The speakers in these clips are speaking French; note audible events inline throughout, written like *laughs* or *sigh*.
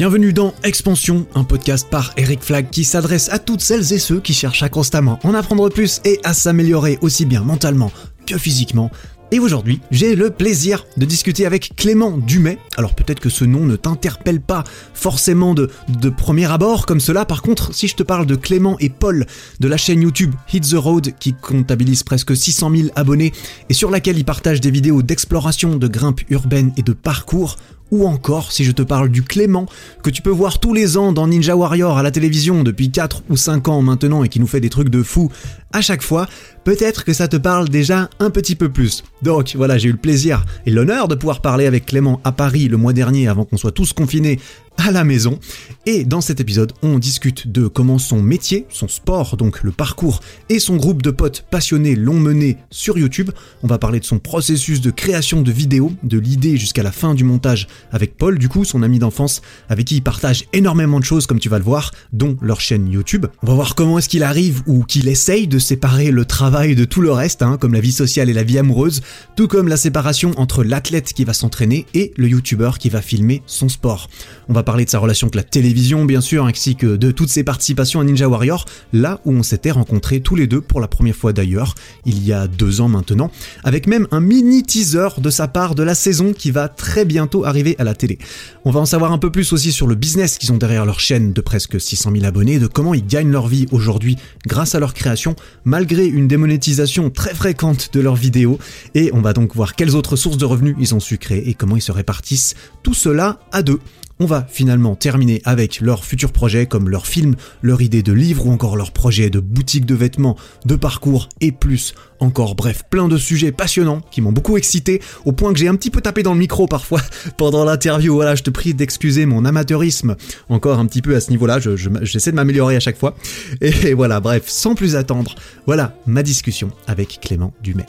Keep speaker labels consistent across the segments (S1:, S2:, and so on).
S1: Bienvenue dans Expansion, un podcast par Eric Flag qui s'adresse à toutes celles et ceux qui cherchent à constamment en apprendre plus et à s'améliorer aussi bien mentalement que physiquement. Et aujourd'hui, j'ai le plaisir de discuter avec Clément Dumais. Alors peut-être que ce nom ne t'interpelle pas forcément de, de premier abord comme cela. Par contre, si je te parle de Clément et Paul de la chaîne YouTube Hit the Road qui comptabilise presque 600 000 abonnés et sur laquelle ils partagent des vidéos d'exploration, de grimpe urbaine et de parcours, ou encore si je te parle du Clément que tu peux voir tous les ans dans Ninja Warrior à la télévision depuis 4 ou 5 ans maintenant et qui nous fait des trucs de fou à chaque fois, peut-être que ça te parle déjà un petit peu plus. Donc voilà, j'ai eu le plaisir et l'honneur de pouvoir parler avec Clément à Paris le mois dernier avant qu'on soit tous confinés à la maison. Et dans cet épisode, on discute de comment son métier, son sport, donc le parcours, et son groupe de potes passionnés l'ont mené sur YouTube. On va parler de son processus de création de vidéos, de l'idée jusqu'à la fin du montage avec Paul, du coup, son ami d'enfance, avec qui il partage énormément de choses, comme tu vas le voir, dont leur chaîne YouTube. On va voir comment est-ce qu'il arrive ou qu'il essaye de séparer le travail de tout le reste, hein, comme la vie sociale et la vie amoureuse, tout comme la séparation entre l'athlète qui va s'entraîner et le YouTuber qui va filmer son sport. On va parler de sa relation avec la télévision, bien sûr, ainsi que de toutes ses participations à Ninja Warrior, là où on s'était rencontrés tous les deux pour la première fois d'ailleurs, il y a deux ans maintenant, avec même un mini teaser de sa part de la saison qui va très bientôt arriver à la télé. On va en savoir un peu plus aussi sur le business qu'ils ont derrière leur chaîne de presque 600 000 abonnés, de comment ils gagnent leur vie aujourd'hui grâce à leur création, malgré une démonétisation très fréquente de leurs vidéos, et on va donc voir quelles autres sources de revenus ils ont su créer et comment ils se répartissent tout cela à deux. On va finalement terminer avec leurs futurs projets comme leurs films, leur idée de livre ou encore leur projet de boutique de vêtements, de parcours et plus encore. Bref, plein de sujets passionnants qui m'ont beaucoup excité au point que j'ai un petit peu tapé dans le micro parfois *laughs* pendant l'interview. Voilà, je te prie d'excuser mon amateurisme encore un petit peu à ce niveau-là. J'essaie de m'améliorer à chaque fois. *laughs* Et voilà, bref, sans plus attendre, voilà ma discussion avec Clément Dumais.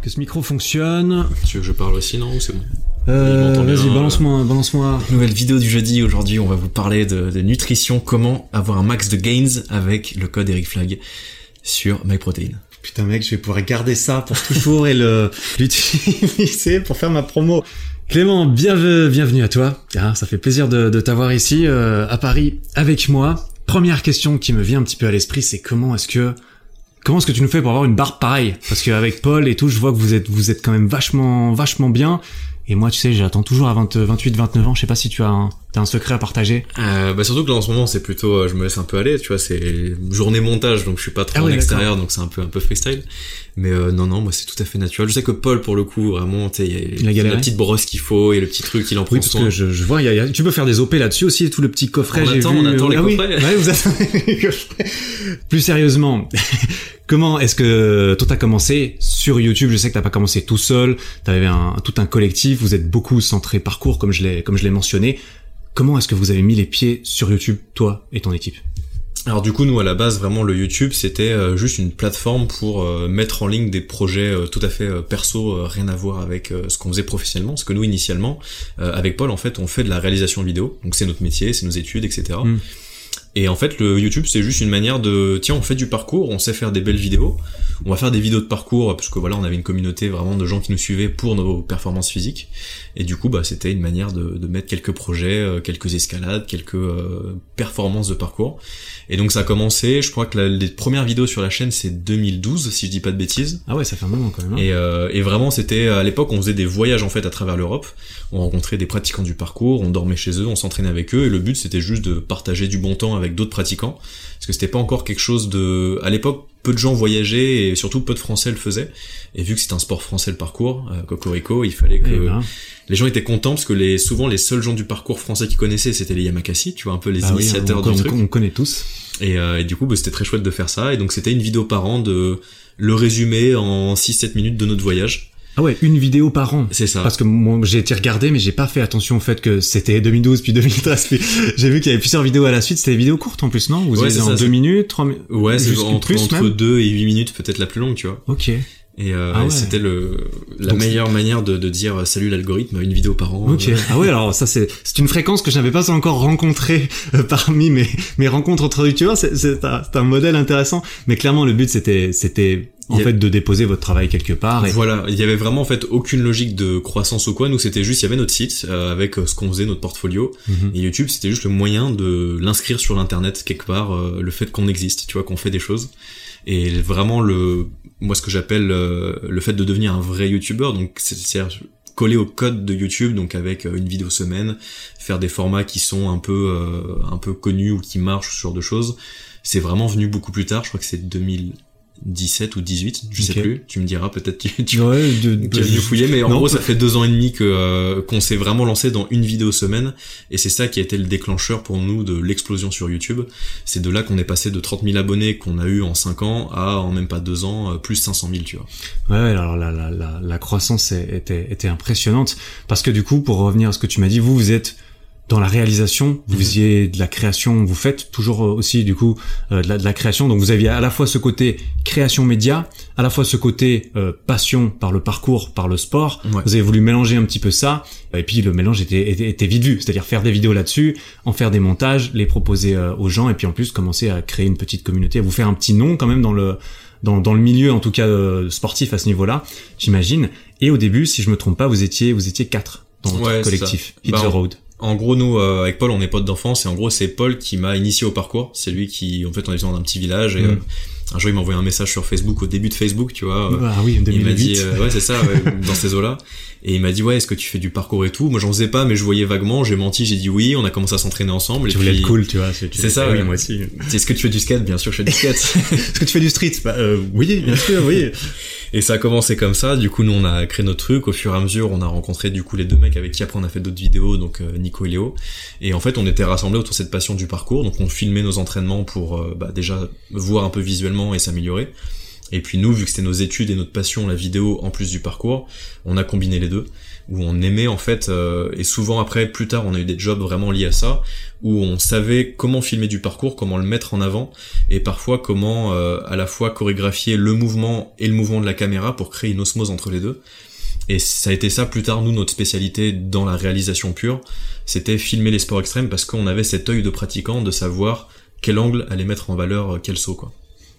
S1: Que ce micro fonctionne.
S2: Tu veux que je parle aussi, non Ou c'est bon?
S1: Euh, Vas-y, balance-moi, balance-moi.
S2: Nouvelle vidéo du jeudi. Aujourd'hui, on va vous parler de, de, nutrition. Comment avoir un max de gains avec le code Eric Flag sur MyProtein.
S1: Putain, mec, je vais pouvoir garder ça pour toujours et le *laughs* l'utiliser pour faire ma promo. Clément, bienvenue à toi. Ah, ça fait plaisir de, de t'avoir ici euh, à Paris avec moi. Première question qui me vient un petit peu à l'esprit, c'est comment est-ce que Comment est-ce que tu nous fais pour avoir une barbe pareille? Parce qu'avec Paul et tout, je vois que vous êtes vous êtes quand même vachement vachement bien. Et moi, tu sais, j'attends toujours à 20, 28, 29 ans. Je sais pas si tu as un, as un secret à partager.
S2: Euh, bah surtout que là en ce moment, c'est plutôt, euh, je me laisse un peu aller. Tu vois, c'est journée montage, donc je suis pas trop ah en extérieur, donc c'est un peu un peu freestyle. Mais euh, non, non, moi c'est tout à fait naturel. Je sais que Paul, pour le coup, vraiment, tu sais, il y a, la petite brosse qu'il faut, et le petit truc, il en prend
S1: oui, parce que je, je vois, y a, tu peux faire des OP là-dessus aussi, tout le petit coffret.
S2: On attend,
S1: vu,
S2: on attend les
S1: ah
S2: coffrets.
S1: Oui. Ouais, vous attendez les coffrets. Plus sérieusement. *laughs* Comment est-ce que toi t'as commencé sur YouTube? Je sais que t'as pas commencé tout seul, t'avais un, tout un collectif, vous êtes beaucoup centré parcours comme je l'ai comme je l'ai mentionné. Comment est-ce que vous avez mis les pieds sur YouTube, toi et ton équipe?
S2: Alors du coup, nous à la base, vraiment le YouTube, c'était euh, juste une plateforme pour euh, mettre en ligne des projets euh, tout à fait perso, rien à voir avec ce qu'on faisait professionnellement. Parce que nous, initialement, avec Paul, en fait, on fait de la réalisation vidéo, donc c'est notre métier, c'est nos études, etc. Et en fait, le YouTube, c'est juste une manière de, tiens, on fait du parcours, on sait faire des belles vidéos, on va faire des vidéos de parcours, parce que voilà, on avait une communauté vraiment de gens qui nous suivaient pour nos performances physiques. Et du coup, bah, c'était une manière de, de, mettre quelques projets, euh, quelques escalades, quelques euh, performances de parcours. Et donc ça a commencé, je crois que la, les premières vidéos sur la chaîne, c'est 2012, si je dis pas de bêtises.
S1: Ah ouais, ça fait un moment quand même. Hein.
S2: Et, euh, et vraiment, c'était, à l'époque, on faisait des voyages en fait à travers l'Europe. On rencontrait des pratiquants du parcours, on dormait chez eux, on s'entraînait avec eux, et le but, c'était juste de partager du bon temps avec d'autres pratiquants, parce que c'était pas encore quelque chose de... À l'époque, peu de gens voyageaient et surtout peu de Français le faisaient. Et vu que c'est un sport français le parcours, euh, Cocorico, il fallait que
S1: Eh ben.
S2: les gens étaient contents parce que les souvent les seuls gens du parcours français qu'ils connaissaient c'était les Yamakasi, tu vois un peu les
S1: Ah oui,
S2: initiateurs
S1: on,
S2: du
S1: on-
S2: truc.
S1: on connaît tous.
S2: Et, euh, et du coup, bah, c'était très chouette de faire ça. Et donc c'était une vidéo par an de le résumé en 6-7 minutes de notre voyage.
S1: Ah ouais, une vidéo par an.
S2: C'est ça.
S1: Parce que moi, j'ai été regarder, mais j'ai pas fait attention au fait que c'était 2012 puis 2013. Puis *laughs* j'ai vu qu'il y avait plusieurs vidéos à la suite. C'était des vidéos courtes en plus, non? Vous
S2: Ouais,
S1: avez
S2: c'est
S1: en
S2: ça,
S1: deux
S2: c'est-
S1: minutes, trois minutes.
S2: Ouais, c'est entre, entre 2 et 8 minutes, peut-être la plus longue, tu vois.
S1: Ok.
S2: Et, euh,
S1: Ah
S2: et c'était le la
S1: Donc
S2: meilleure manière de, de dire euh, salut l'algorithme, une vidéo par an.
S1: Ok.
S2: Euh,
S1: Ah ouais, alors ça c'est c'est une fréquence que je n'avais pas encore rencontrée euh, *laughs* parmi mes mes rencontres entre youtubeurs. C'est c'est un, c'est un modèle intéressant, mais clairement le but c'était c'était
S3: en fait de déposer votre travail quelque part. Et...
S2: Voilà, il y avait vraiment en fait aucune logique de croissance ou quoi. Nous c'était juste, il y avait notre site euh, avec euh, ce qu'on faisait, notre portfolio.
S3: Mhm.
S2: Et YouTube c'était juste le moyen de l'inscrire sur l'internet quelque part, euh, le fait qu'on existe, tu vois, qu'on fait des choses. Et vraiment le, moi ce que j'appelle le fait de devenir un vrai YouTuber, donc c'est coller au code de YouTube, donc avec une vidéo semaine, faire des formats qui sont un peu un peu connus ou qui marchent, ce genre de choses. C'est vraiment venu beaucoup plus tard. Je crois que c'est 2000 17 ou 18, je sais plus. Tu me diras peut-être tu, tu
S3: ouais, de,
S2: tu mieux fouiller, mais en gros ça fait deux ans et demi que euh, qu'on s'est vraiment lancé dans une vidéo semaine, et c'est ça qui a été le déclencheur pour nous de l'explosion sur YouTube. C'est de là qu'on est passé de 30 000 abonnés qu'on a eu en 5 ans à en même pas deux ans euh, plus 500 000, tu vois.
S3: Ouais, alors la, la, la, la croissance était, était impressionnante parce que du coup, pour revenir à ce que tu m'as dit, vous vous êtes dans la réalisation, vous mhm. faisiez de la création, vous faites toujours euh, aussi du coup euh, de, la, de, la, création. Donc vous aviez à la fois ce côté création média, à la fois ce côté euh, passion par le parcours, par le sport. Vous avez voulu mélanger un petit peu ça, et puis le mélange était, était, était vite vu, c'est-à-dire faire des vidéos là-dessus, en faire des montages, les proposer aux gens, et puis en plus commencer à créer une petite communauté, à vous faire un petit nom quand même dans le dans, dans le milieu en tout cas sportif à ce niveau-là, j'imagine. Et au début, si je me trompe pas, vous étiez vous étiez quatre dans votre collectif Hit
S2: bah,
S3: the Road.
S2: En gros, nous, euh, avec Paul, on est potes d'enfance, et en gros, c'est Paul qui m'a initié au parcours. C'est lui qui, en fait, on est dans un petit village, et mm. euh, un jour, il m'a envoyé un message sur Facebook, au début de Facebook, tu vois.
S3: Ah oui, 2008.
S2: Il m'a dit, euh, ouais, c'est ça, dans ces eaux-là. *laughs* Et il m'a dit, ouais, est-ce que tu fais du parcours et tout? Moi, j'en faisais pas, mais je voyais vaguement, j'ai menti, j'ai dit oui, on a commencé à s'entraîner ensemble.
S3: Tu
S2: et
S3: voulais
S2: puis...
S3: être cool, tu vois.
S2: C'est ça, oui, moi aussi. Est-ce que tu fais du skate? Bien sûr, je fais du skate. *laughs*
S3: est-ce que tu fais du street? Bah, Oui, bien sûr, oui. *laughs*
S2: Et ça a commencé comme ça. Du coup, nous, on a créé notre truc. Au fur et à mesure, on a rencontré du coup les deux mecs avec qui après on a fait d'autres vidéos, donc euh, Nico et Léo. Et en fait, on était rassemblés autour de cette passion du parcours. Donc, on filmait nos entraînements pour euh, bah, déjà voir un peu visuellement et s'améliorer. Et puis nous, vu que c'était nos études et notre passion, la vidéo en plus du parcours, on a combiné les deux où on aimait en fait, euh, et souvent après, plus tard, on a eu des jobs vraiment liés à ça, où on savait comment filmer du parcours, comment le mettre en avant, et parfois comment euh, à la fois chorégraphier le mouvement et le mouvement de la caméra pour créer une osmose entre les deux. Et ça a été ça plus tard, nous, notre spécialité dans la réalisation pure, c'était filmer les sports extrêmes parce qu'on avait cet œil de pratiquant de savoir quel angle allait mettre en valeur euh, quel saut, quoi.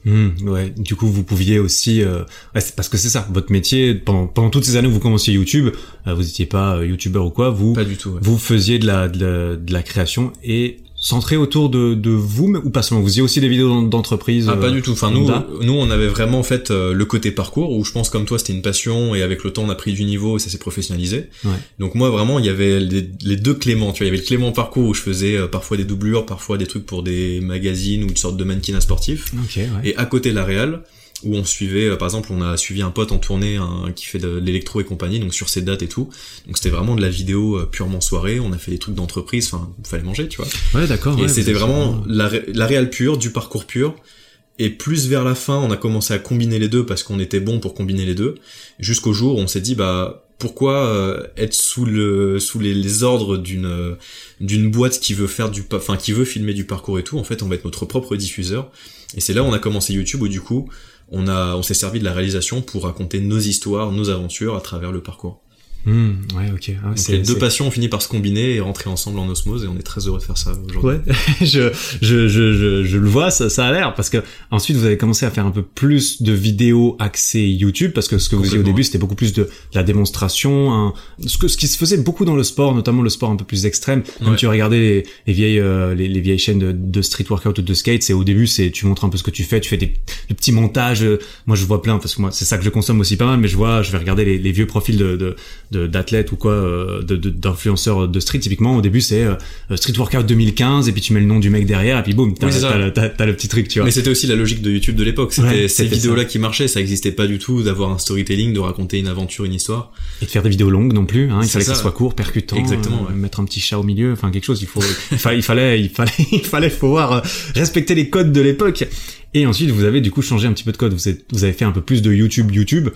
S3: Mmh, ouais. Du coup, vous pouviez aussi, euh... parce que c'est ça, votre métier. Pendant, pendant toutes ces années où vous commenciez YouTube, euh, vous n'étiez pas euh, YouTuber ou quoi. Vous,
S2: pas du tout.
S3: Vous faisiez de la, de la, de la création et centré autour de, de vous ou pas seulement vous faisiez aussi des vidéos d'entreprise
S2: ah pas euh, du tout. Enfin nous nous on avait vraiment en fait euh, le côté parcours où je pense comme toi c'était une passion et avec le temps on a pris du niveau et ça s'est professionnalisé.
S3: Ouais.
S2: donc moi vraiment il y avait les, deux Clément tu vois. Il y avait le Clément parcours où je faisais euh, parfois des doublures parfois des trucs pour des magazines ou une sorte de mannequin sportif.
S3: Okay, ouais.
S2: et à côté la réal où on suivait, euh, par exemple, on a suivi un pote en tournée un, qui fait de l'électro et compagnie, donc sur ses dates et tout. Donc c'était vraiment de la vidéo euh, purement soirée. On a fait des trucs d'entreprise, enfin, fallait manger, tu vois.
S3: Ouais, d'accord.
S2: Et
S3: ouais,
S2: c'était vraiment la, la réelle pure, du parcours pur. Et plus vers la fin, on a commencé à combiner les deux parce qu'on était bon pour combiner les deux. Jusqu'au jour où on s'est dit, bah, pourquoi euh, être sous le sous les, les ordres d'une d'une boîte qui veut faire du enfin qui veut filmer du parcours et tout en fait on va être notre propre diffuseur et c'est là où on a commencé YouTube où du coup on a, on s'est servi de la réalisation pour raconter nos histoires, nos aventures à travers le parcours.
S3: Mmh, ouais, ok. Ah,
S2: Donc les deux passions ont fini par se combiner et rentrer ensemble en osmose et on est très heureux de faire ça aujourd'hui.
S3: Ouais, *laughs* je, je, je, je, je, le vois, ça, ça a l'air parce que ensuite vous avez commencé à faire un peu plus de vidéos axées YouTube parce que ce que vous disiez au début c'était beaucoup plus de, la démonstration, hein, ce que ce qui se faisait beaucoup dans le sport, notamment le sport un peu plus extrême. Quand tu regardais les, les vieilles euh, les, les, vieilles chaînes de, de, street workout ou de skate, c'est au début c'est tu montres un peu ce que tu fais, tu fais des, des petits montages. Moi je vois plein parce que moi c'est ça que je consomme aussi pas mal, mais je vois je vais regarder les, les vieux profils de d'athlètes de, ou quoi euh, d'influenceurs de, street typiquement au début c'est euh, street workout 2015 et puis tu mets le nom du mec derrière et puis boum t'as le petit truc tu vois.
S2: Mais c'était aussi la logique de YouTube de l'époque. C'était ces vidéos là qui marchaient. Ça existait pas du tout d'avoir un storytelling de raconter une aventure une histoire.
S3: Et de faire des vidéos longues non plus hein, il fallait que ça. soit court percutant
S2: exactement
S3: euh, mettre un petit chat au milieu enfin quelque chose. Il faut il, fallait il fallait il fallait *laughs* il fallait pouvoir respecter les codes de l'époque et ensuite, vous avez du coup changé un petit peu de code. Vous, êtes, vous avez fait un peu plus de YouTube, YouTube.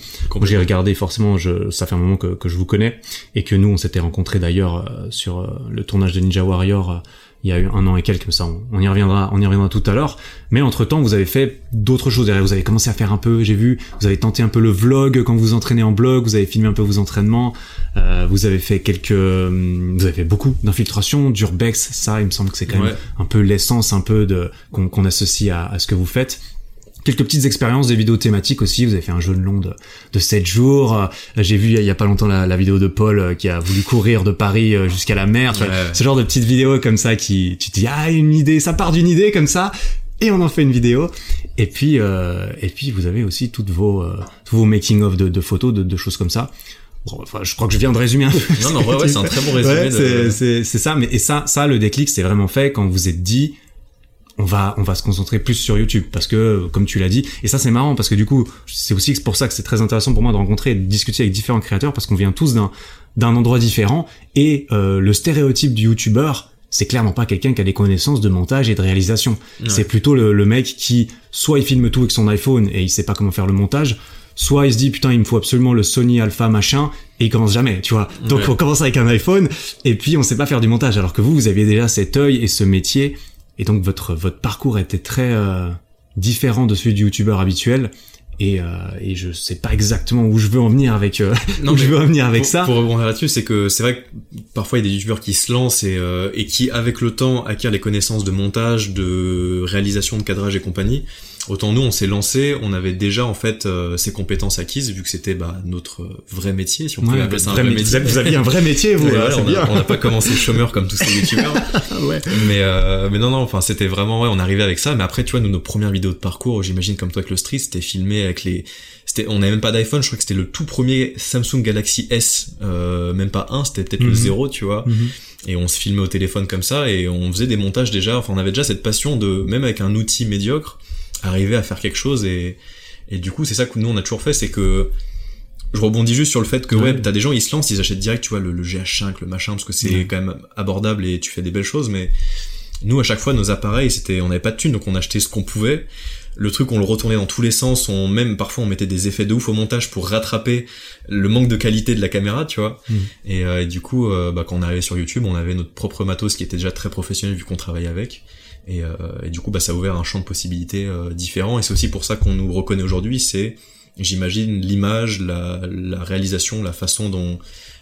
S3: J'ai regardé forcément, je, ça fait un moment que, que, je vous connais et que nous, on s'était rencontrés d'ailleurs euh, sur euh, le tournage de Ninja Warrior euh, il y a eu un an et quelques, mais ça, on, y reviendra, on y reviendra tout à l'heure. Mais entre temps, vous avez fait d'autres choses. Vous avez commencé à faire un peu, j'ai vu, vous avez tenté un peu le vlog quand vous entraînez en blog, vous avez filmé un peu vos entraînements, euh, vous avez fait quelques, vous avez fait beaucoup d'infiltration, d'urbex, ça, il me semble que c'est quand même un peu l'essence un peu de qu'on associe à, à, ce que vous faites. Quelques petites expériences, des vidéos thématiques aussi. Vous avez fait un jeu de long de, de 7 jours. Euh, J'ai vu il y, a pas longtemps la, vidéo de Paul euh, qui a voulu courir de Paris euh, jusqu'à la mer. Ce genre de petites vidéos comme ça qui, tu te dis, ah, une idée, ça part d'une idée comme ça. Et on en fait une vidéo. Et puis, euh, et puis vous avez aussi toutes vos, tous vos making of de, de photos, de, de, choses comme ça. Bon, enfin, je crois que je viens de résumer un peu.
S2: Non, non, ouais, ouais c'est un très bon résumé.
S3: Ouais, c'est, c'est ça, mais et ça, ça, le déclic, c'est vraiment fait quand vous êtes dit, on va on va se concentrer plus sur YouTube parce que comme tu l'as dit et ça c'est marrant parce que du coup c'est aussi pour ça que c'est très intéressant pour moi de rencontrer et de discuter avec différents créateurs parce qu'on vient tous d'un d'un endroit différent et euh, le stéréotype du YouTuber c'est clairement pas quelqu'un qui a des connaissances de montage et de réalisation. C'est plutôt le, le, mec qui soit il filme tout avec son iPhone et il sait pas comment faire le montage soit il se dit putain il me faut absolument le Sony Alpha machin et il commence jamais tu vois. Donc on commence avec un iPhone et puis on sait pas faire du montage alors que vous vous aviez déjà cet œil et ce métier et donc votre votre parcours était très euh, différent de celui du youtubeur habituel. Et, euh, et je sais pas exactement où je veux en venir avec euh, *laughs* non, où je veux en venir avec ça.
S2: Pour rebondir là-dessus, c'est que c'est vrai que parfois il y a des youtubeurs qui se lancent et, euh, et qui avec le temps acquièrent les connaissances de montage, de réalisation de cadrage et compagnie. Autant nous, on s'est lancé, on avait déjà en fait euh, ces compétences acquises vu que c'était bah, notre vrai métier, si on pouvait appeler ça un vrai métier.
S3: Vous aviez un vrai métier, vous.
S2: on n'a pas commencé chômeur comme tous ces *laughs* youtubeurs. ouais. Mais euh, mais non non, enfin c'était vraiment ouais, on arrivait avec ça. Mais après, tu vois, nous nos premières vidéos de parcours, j'imagine comme toi avec le street, c'était filmé avec les, c'était, on n'avait même pas d'iPhone. Je crois que c'était le tout premier Samsung Galaxy S, euh, même pas un, c'était peut-être le mhm. zéro, tu vois. Mhm. Et on se filmait au téléphone comme ça et on faisait des montages déjà. Enfin, on avait déjà cette passion de même avec un outil médiocre arriver à faire quelque chose et, et du coup c'est ça que nous on a toujours fait c'est que je rebondis juste sur le fait que ouais, t'as des gens ils se lancent ils achètent direct tu vois le, GH5 le machin parce que c'est quand même abordable et tu fais des belles choses mais nous à chaque fois nos appareils c'était on n'avait pas de thunes donc on achetait ce qu'on pouvait. Le truc on le retournait dans tous les sens on même parfois on mettait des effets de ouf au montage pour rattraper le manque de qualité de la caméra tu vois. Mm. euh, et, du coup euh, bah, quand on arrivait sur YouTube on avait notre propre matos qui était déjà très professionnel vu qu'on travaillait avec et, euh, et, du coup, bah, ça a ouvert un champ de possibilités euh, différent. Et c'est aussi pour ça qu'on nous reconnaît aujourd'hui. C'est, j'imagine, l'image, la, la, réalisation, la façon dont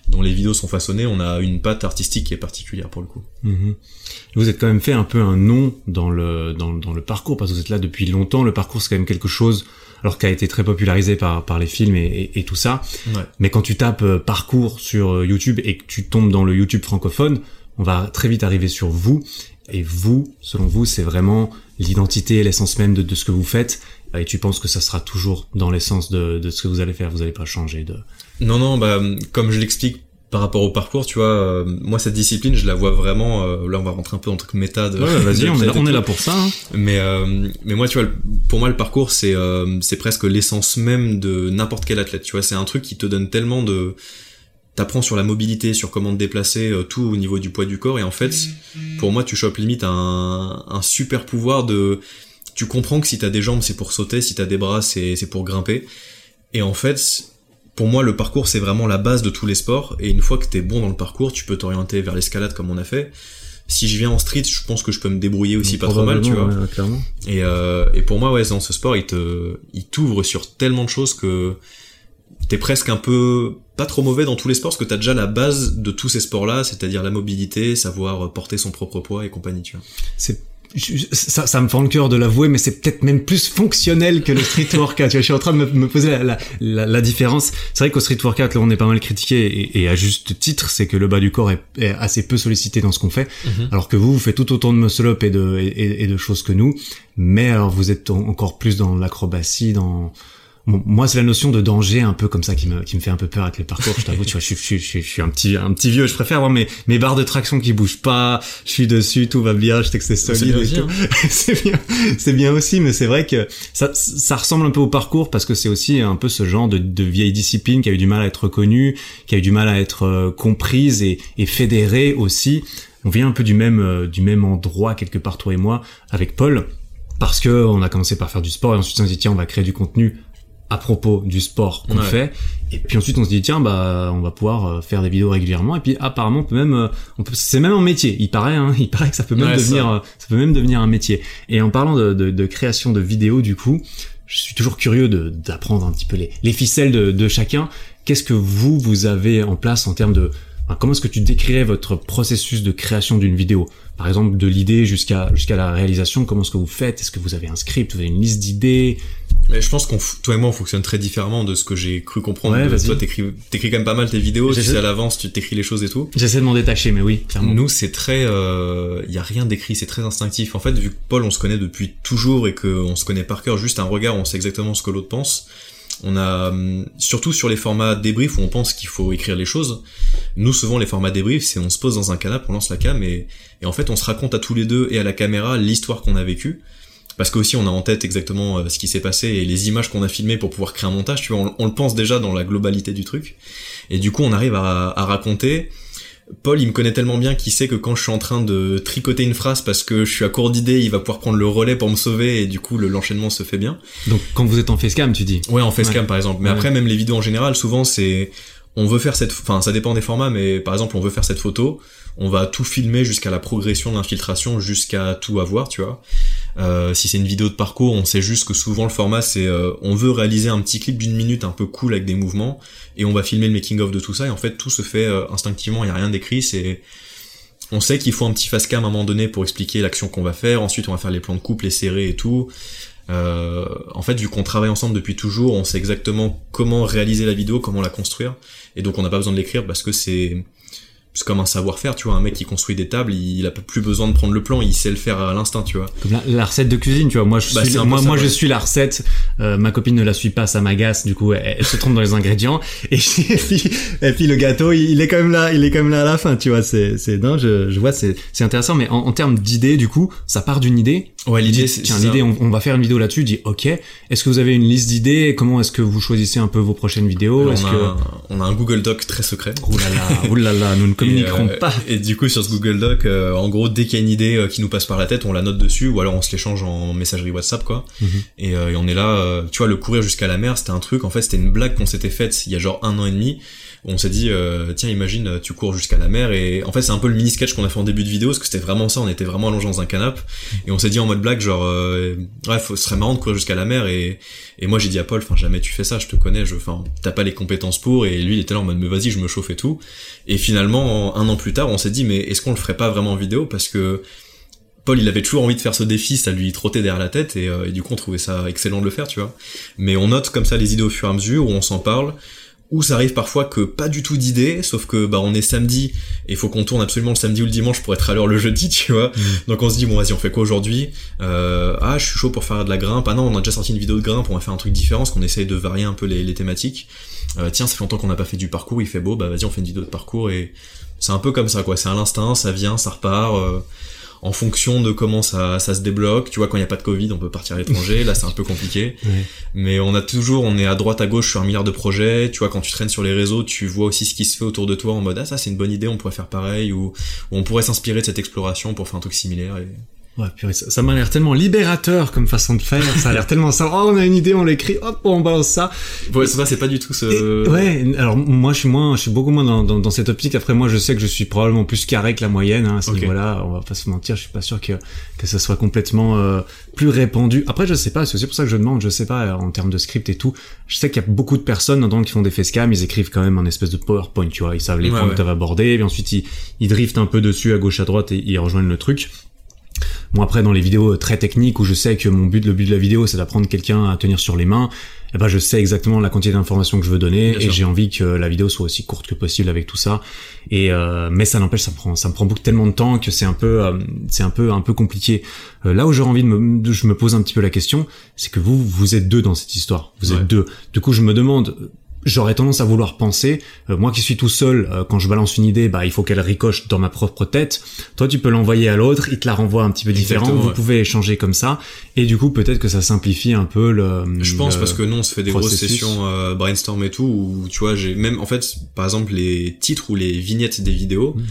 S2: dont les vidéos sont façonnées, on a une patte artistique qui est particulière pour le coup.
S3: Mhm. Vous êtes quand même fait un peu un nom dans le dans, dans, le parcours parce que vous êtes là depuis longtemps. Le parcours c'est quand même quelque chose alors qui a été très popularisé par par les films et, et, et tout ça. Ouais. Mais quand tu tapes euh, parcours sur YouTube et que tu tombes dans le YouTube francophone, on va très vite arriver sur vous et vous, selon vous, c'est vraiment l'identité, l'essence même de, de, ce que vous faites. Et tu penses que ça sera toujours dans l'essence de, de, ce que vous allez faire. Vous n'allez pas changer de.
S2: Non, non. Bah, comme je l'explique par rapport au parcours, tu vois, euh, moi cette discipline, je la vois vraiment. Euh, là, on va rentrer un peu dans le truc méta. De,
S3: ouais, vas-y, *laughs* on, est là, on est là pour ça. Hein.
S2: Mais euh, mais moi, tu vois, pour moi, le parcours, c'est c'est presque l'essence même de n'importe quel athlète. Tu vois, c'est un truc qui te donne tellement de t'apprends sur la mobilité, sur comment te déplacer, euh, tout au niveau du poids du corps. Et en fait, pour moi, tu chopes limite un, un super pouvoir de... Tu comprends que si t'as des jambes, c'est pour sauter, si t'as des bras, c'est pour grimper. Et en fait, pour moi, le parcours, c'est vraiment la base de tous les sports. Et une fois que t'es bon dans le parcours, tu peux t'orienter vers l'escalade comme on a fait. Si je viens en street, je pense que je peux me débrouiller aussi pas trop mal, tu vois. et, euh, et pour moi, ouais, dans ce sport, il te, il t'ouvre sur tellement de choses que t'es presque un peu pas trop mauvais dans tous les sports parce que t'as déjà la base de tous ces sports-là, c'est-à-dire la mobilité, savoir porter son propre poids et compagnie, tu vois.
S3: C'est ça, ça me fend le cœur de l'avouer, mais c'est peut-être même plus fonctionnel que le street workout. *laughs* tu vois, je suis en train de me, poser la, la, la, différence. C'est vrai qu'au street workout, là, on est pas mal critiqué et, et à juste titre, c'est que le bas du corps est, assez peu sollicité dans ce qu'on fait, mhm. alors que vous, vous faites tout autant de muscle up et de, et, et de choses que nous, mais alors vous êtes encore plus dans l'acrobatie, dans moi c'est la notion de danger un peu comme ça qui me qui me fait un peu peur avec le parcours je t'avoue tu vois je suis, je, suis, un petit un petit vieux je préfère avoir mes mes barres de traction qui bougent pas je suis dessus tout va bien je sais que c'est solide hein. *laughs* c'est bien c'est bien aussi mais c'est vrai que ça ça ressemble un peu au parcours parce que c'est aussi un peu ce genre de, de vieille discipline qui a eu du mal à être reconnue qui a eu du mal à être euh, comprise et, et fédérée aussi on vient un peu du même euh, du même endroit quelque part toi et moi avec Paul parce que on a commencé par faire du sport et ensuite on s'est dit tiens on va créer du contenu à propos du sport qu'on fait. Et puis ensuite on se dit tiens bah on va pouvoir euh, faire des vidéos régulièrement. Et puis apparemment on peut même euh, on peut c'est même un métier. Il paraît hein, *laughs* il paraît que ça peut même devenir euh, ça. peut même devenir un métier. Et en parlant de, de, de création de vidéos du coup je suis toujours curieux d'apprendre un petit peu les, les ficelles de, de chacun. Qu'est-ce que vous vous avez en place en termes de comment est-ce que tu décrirais votre processus de création d'une vidéo? Par exemple, de l'idée jusqu'à jusqu'à la réalisation, comment est-ce que vous faites? Est-ce que vous avez un script? Vous avez une liste d'idées?
S2: Mais je pense qu'on, toi et moi, on fonctionne très différemment de ce que j'ai cru comprendre.
S3: Ouais,
S2: toi, t'écris, t'écris quand même pas mal tes vidéos, tu sais à l'avance, tu t'écris les choses et tout.
S3: J'essaie de m'en détacher, mais oui, clairement.
S2: Nous, c'est très, il euh, y a rien d'écrit, c'est très instinctif. En fait, vu que Paul, on se connaît depuis toujours et qu'on se connaît par cœur, juste un regard, on sait exactement ce que l'autre pense. On a, hum, surtout sur les formats débrief où on pense qu'il faut écrire les choses. Nous, souvent, les formats débrief, c'est on se pose dans un canapé, on lance la cam et, et en fait, on se raconte à tous les deux et à la caméra l'histoire qu'on a vécue parce qu'aussi on a en tête exactement euh, ce qui s'est passé et les images qu'on a filmées pour pouvoir créer un montage, tu vois, on, le pense déjà dans la globalité du truc. Et du coup, on arrive à, à raconter. Paul, il me connaît tellement bien qu'il sait que quand je suis en train de tricoter une phrase parce que je suis à court d'idées, il va pouvoir prendre le relais pour me sauver et du coup l'enchaînement se fait bien.
S3: Donc quand vous êtes en facecam, tu dis
S2: Ouais, en facecam par exemple. Mais après, même les vidéos en général, souvent c'est on veut faire cette, enfin ça dépend des formats, mais par exemple on veut faire cette photo, on va tout filmer jusqu'à la progression de l'infiltration, jusqu'à tout avoir, tu vois. Euh, si c'est une vidéo de parcours, on sait juste que souvent le format c'est euh, on veut réaliser un petit clip d'une minute un peu cool avec des mouvements et on va filmer le making of de tout ça et en fait tout se fait euh, instinctivement, il y a rien d'écrit, c'est on sait qu'il faut un petit face cam à un moment donné pour expliquer l'action qu'on va faire, ensuite on va faire les plans de couple, les serrés et tout. en fait, vu qu'on travaille ensemble depuis toujours, on sait exactement comment réaliser la vidéo, comment la construire, et donc on n'a pas besoin de l'écrire parce que c'est c'est comme un savoir-faire, tu vois, un mec qui construit des tables, il, a plus besoin de prendre le plan, il sait le faire à l'instinct, tu vois.
S3: Comme la, recette de cuisine, tu vois, moi je bah, suis, moi, moi je suis la recette, euh, ma copine ne la suit pas, ça m'agace, du coup elle, se trompe dans les ingrédients, et, *laughs* puis, et puis le gâteau, il, est quand même là, il est quand même là à la fin, tu vois, c'est, c'est, non, je, je vois, c'est, c'est intéressant, mais en, en termes d'idée, du coup, ça part d'une idée.
S2: Ouais, l'idée, c'est,
S3: tiens, l'idée, on, on, va faire une vidéo là-dessus, dis, ok, est-ce que vous avez une liste d'idées, comment est-ce que vous choisissez un peu vos prochaines vidéos,
S2: on,
S3: est-ce
S2: a
S3: que...
S2: un, on a un Google Doc très secret.
S3: Oulala, oulala, nous ne *laughs* communiquerons
S2: euh,
S3: pas
S2: et du coup sur ce Google Doc, euh, en gros dès qu'il y a une idée euh, qui nous passe par la tête, on la note dessus ou alors on se l'échange en messagerie WhatsApp quoi.
S3: Mhm.
S2: et, euh, et, on est là, tu vois le courir jusqu'à la mer, c'était un truc en fait c'était une blague qu'on s'était faite il y a genre un an et demi. On s'est dit tiens imagine tu cours jusqu'à la mer et en fait c'est un peu le mini sketch qu'on a fait en début de vidéo parce que c'était vraiment ça on était vraiment allongé dans un canapé et on s'est dit en mode blague genre ouais ce serait marrant de courir jusqu'à la mer et et moi j'ai dit à Paul enfin jamais tu fais ça je te connais je enfin t'as pas les compétences pour et lui il était là en mode mais vas-y je me chauffe et tout et finalement un an plus tard on s'est dit mais est-ce qu'on le ferait pas vraiment en vidéo parce que Paul il avait toujours envie de faire ce défi, ça lui trottait derrière la tête et, euh, et, du coup on trouvait ça excellent de le faire, tu vois. Mais on note comme ça les idées au fur et à mesure où on s'en parle, où ça arrive parfois que pas du tout d'idées, sauf que bah on est samedi et il faut qu'on tourne absolument le samedi ou le dimanche pour être à l'heure le jeudi, *laughs* tu vois.
S3: Mm.
S2: Donc on se dit bon vas-y on fait quoi aujourd'hui? Euh, Ah je suis chaud pour faire de la grimpe. Ah non on a déjà sorti une vidéo de grimpe, on va faire un truc différent, parce qu'on essaye de varier un peu les, les thématiques. Euh, tiens ça fait longtemps qu'on n'a pas fait du parcours, il fait beau, bah vas-y on fait une vidéo de parcours et c'est un peu comme ça, quoi. C'est à l'instinct, ça vient, ça repart. Euh, en fonction de comment ça, ça se débloque. Tu vois, quand il n'y a pas de Covid, on peut partir à l'étranger. Là, c'est un peu compliqué. *laughs* Mais on a toujours, on est à droite, à gauche sur un milliard de projets. Tu vois, quand tu traînes sur les réseaux, tu vois aussi ce qui se fait autour de toi en mode, ah, ça, c'est une bonne idée, on pourrait faire pareil, ou, ou on pourrait s'inspirer de cette exploration pour faire un truc similaire. Et...
S3: Ouais, purée, ça, ça m'a l'air tellement libérateur comme façon de faire. Ça a l'air tellement ça. Oh, on a une idée, on l'écrit, hop, on balance ça.
S2: Ouais, pas, c'est pas du tout ce.
S3: Et, ouais. Alors moi, je suis moins, je suis beaucoup moins dans, dans, dans, cette optique. Après, moi, je sais que je suis probablement plus carré que la moyenne. Hein, à ce niveau-là, on va pas se mentir. Je suis pas sûr que que ça soit complètement euh, plus répandu. Après, je sais pas. C'est aussi pour ça que je demande. Je sais pas euh, en termes de script et tout. Je sais qu'il y a beaucoup de personnes dans qui font des facecam. Ils écrivent quand même un espèce de PowerPoint. Tu vois, ils savent les
S2: Ouais,
S3: points
S2: ouais.
S3: que tu vas aborder. Et puis ensuite, ils, ils driftent un peu dessus à gauche à droite et ils rejoignent le truc. Bon après dans les vidéos très techniques où je sais que mon but, le but de la vidéo, c'est d'apprendre quelqu'un à tenir sur les mains, eh ben je sais exactement la quantité d'informations que je veux donner
S2: Bien
S3: et j'ai envie que la vidéo soit aussi courte que possible avec tout ça. Et euh, mais ça n'empêche, ça me prend, ça me prend beaucoup tellement de temps que c'est un peu, euh, c'est un peu, un peu compliqué. Euh, là où j'aurais envie de me, de- je me pose un petit peu la question, c'est que vous, vous êtes deux dans cette histoire. Vous
S2: Ouais.
S3: êtes deux. Du coup, je me demande. J'aurais tendance à vouloir penser, euh, moi qui suis tout seul, euh, quand je balance une idée, bah il faut qu'elle ricoche dans ma propre tête. Toi, tu peux l'envoyer à l'autre, il te la renvoie un petit peu différent.
S2: Exactement,
S3: Vous
S2: ouais.
S3: pouvez échanger comme ça, et du coup peut-être que ça simplifie un peu le.
S2: Je pense
S3: le-
S2: parce que nous on se fait des grosses sessions euh, brainstorm et tout où tu vois j'ai même en fait par exemple les titres ou les vignettes des vidéos
S3: Mm.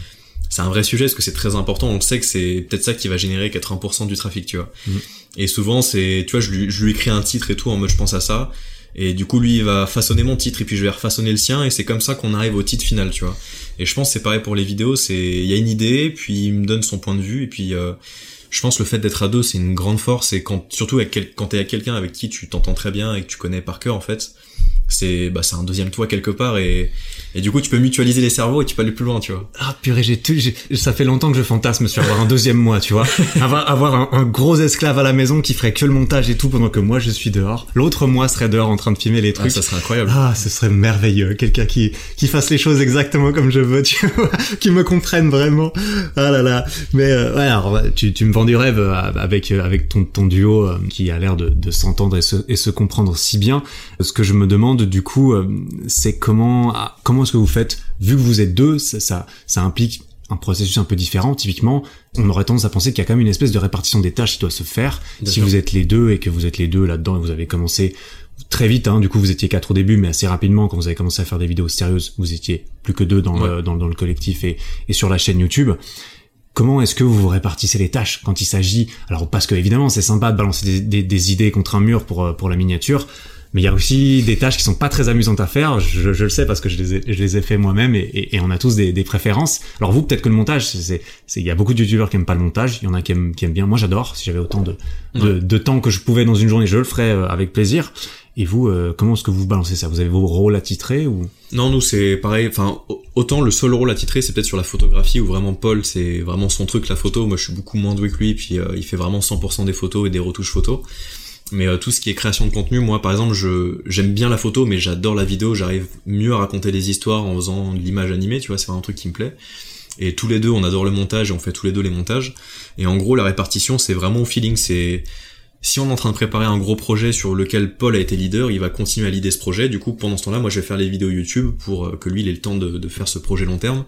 S2: c'est un vrai sujet parce que c'est très important on sait que c'est peut-être ça qui va générer 80% du trafic tu vois
S3: Mm.
S2: et souvent c'est tu vois je lui, je lui écris un titre et tout en mode je pense à ça et du coup lui il va façonner mon titre et puis je vais refaçonner le sien et c'est comme ça qu'on arrive au titre final tu vois. Et je pense que c'est pareil pour les vidéos c'est il y a une idée puis il me donne son point de vue et puis euh, je pense que le fait d'être à deux c'est une grande force et quand surtout avec quel, quand t'es avec quelqu'un avec qui tu t'entends très bien et que tu connais par cœur en fait c'est bah c'est un deuxième toit quelque part et et du coup tu peux mutualiser les cerveaux et tu peux aller plus loin tu vois.
S3: Ah purée j'ai tout ça fait longtemps que je fantasme sur avoir un deuxième mois tu vois. *laughs* Avoir avoir un, gros esclave à la maison qui ferait que le montage et tout pendant que moi je suis dehors. L'autre mois serait dehors en train de filmer les ah, trucs.
S2: ça serait incroyable.
S3: Ah ce serait merveilleux. Quelqu'un qui qui fasse les choses exactement comme je veux tu vois. Qui me comprenne vraiment. Ah là là. Mais euh, ouais alors tu tu me vends du rêve euh, avec euh, avec ton ton duo qui a l'air de de s'entendre et se et se comprendre si bien. Ce que je me demande du coup, euh, c'est comment ah, comment est-ce que vous faites vu que vous êtes deux, ça, ça, implique un processus un peu différent. Typiquement, on aurait tendance à penser qu'il y a quand même une espèce de répartition des tâches qui doit se faire. Si vous êtes les deux et que vous êtes les deux là-dedans et vous avez commencé très vite, hein, du coup vous étiez quatre au début, mais assez rapidement quand vous avez commencé à faire des vidéos sérieuses, vous étiez plus que deux dans, le, dans, le collectif et, et sur la chaîne YouTube. Comment est-ce que vous vous répartissez les tâches quand il s'agit alors parce que évidemment c'est sympa de balancer des, des, des, idées contre un mur pour pour la miniature, mais il y a aussi des tâches qui sont pas très amusantes à faire. Je, je le sais parce que je les ai, je les ai fait moi-même et, et, on a tous des, des préférences. Alors vous, peut-être que le montage, c'est, il y a beaucoup de youtubeurs qui aiment pas le montage. Il y en a qui aiment, qui aiment bien. Moi, j'adore. Si j'avais autant de, de, de, temps que je pouvais dans une journée, je le ferais euh, avec plaisir. Et vous, euh, comment est-ce que vous balancez ça? Vous avez vos rôles attitrés ou?
S2: Non, nous c'est pareil. Enfin, autant le seul rôle attitré, c'est peut-être sur la photographie où vraiment Paul, c'est vraiment son truc la photo. Moi, je suis beaucoup moins doué que lui, puis euh, il fait vraiment 100% des photos et des retouches photos. Mais euh, tout ce qui est création de contenu, moi par exemple, je j'aime bien la photo, mais j'adore la vidéo. J'arrive mieux à raconter des histoires en faisant de l'image animée, tu vois, c'est un truc qui me plaît. Et tous les deux, on adore le montage et on fait tous les deux les montages. Et en gros, la répartition, c'est vraiment au feeling. C'est si on est en train de préparer un gros projet sur lequel Paul a été leader, il va continuer à leader ce projet. Du coup, pendant ce temps-là, moi, je vais faire les vidéos YouTube pour euh, que lui, il ait le temps de, faire ce projet long terme.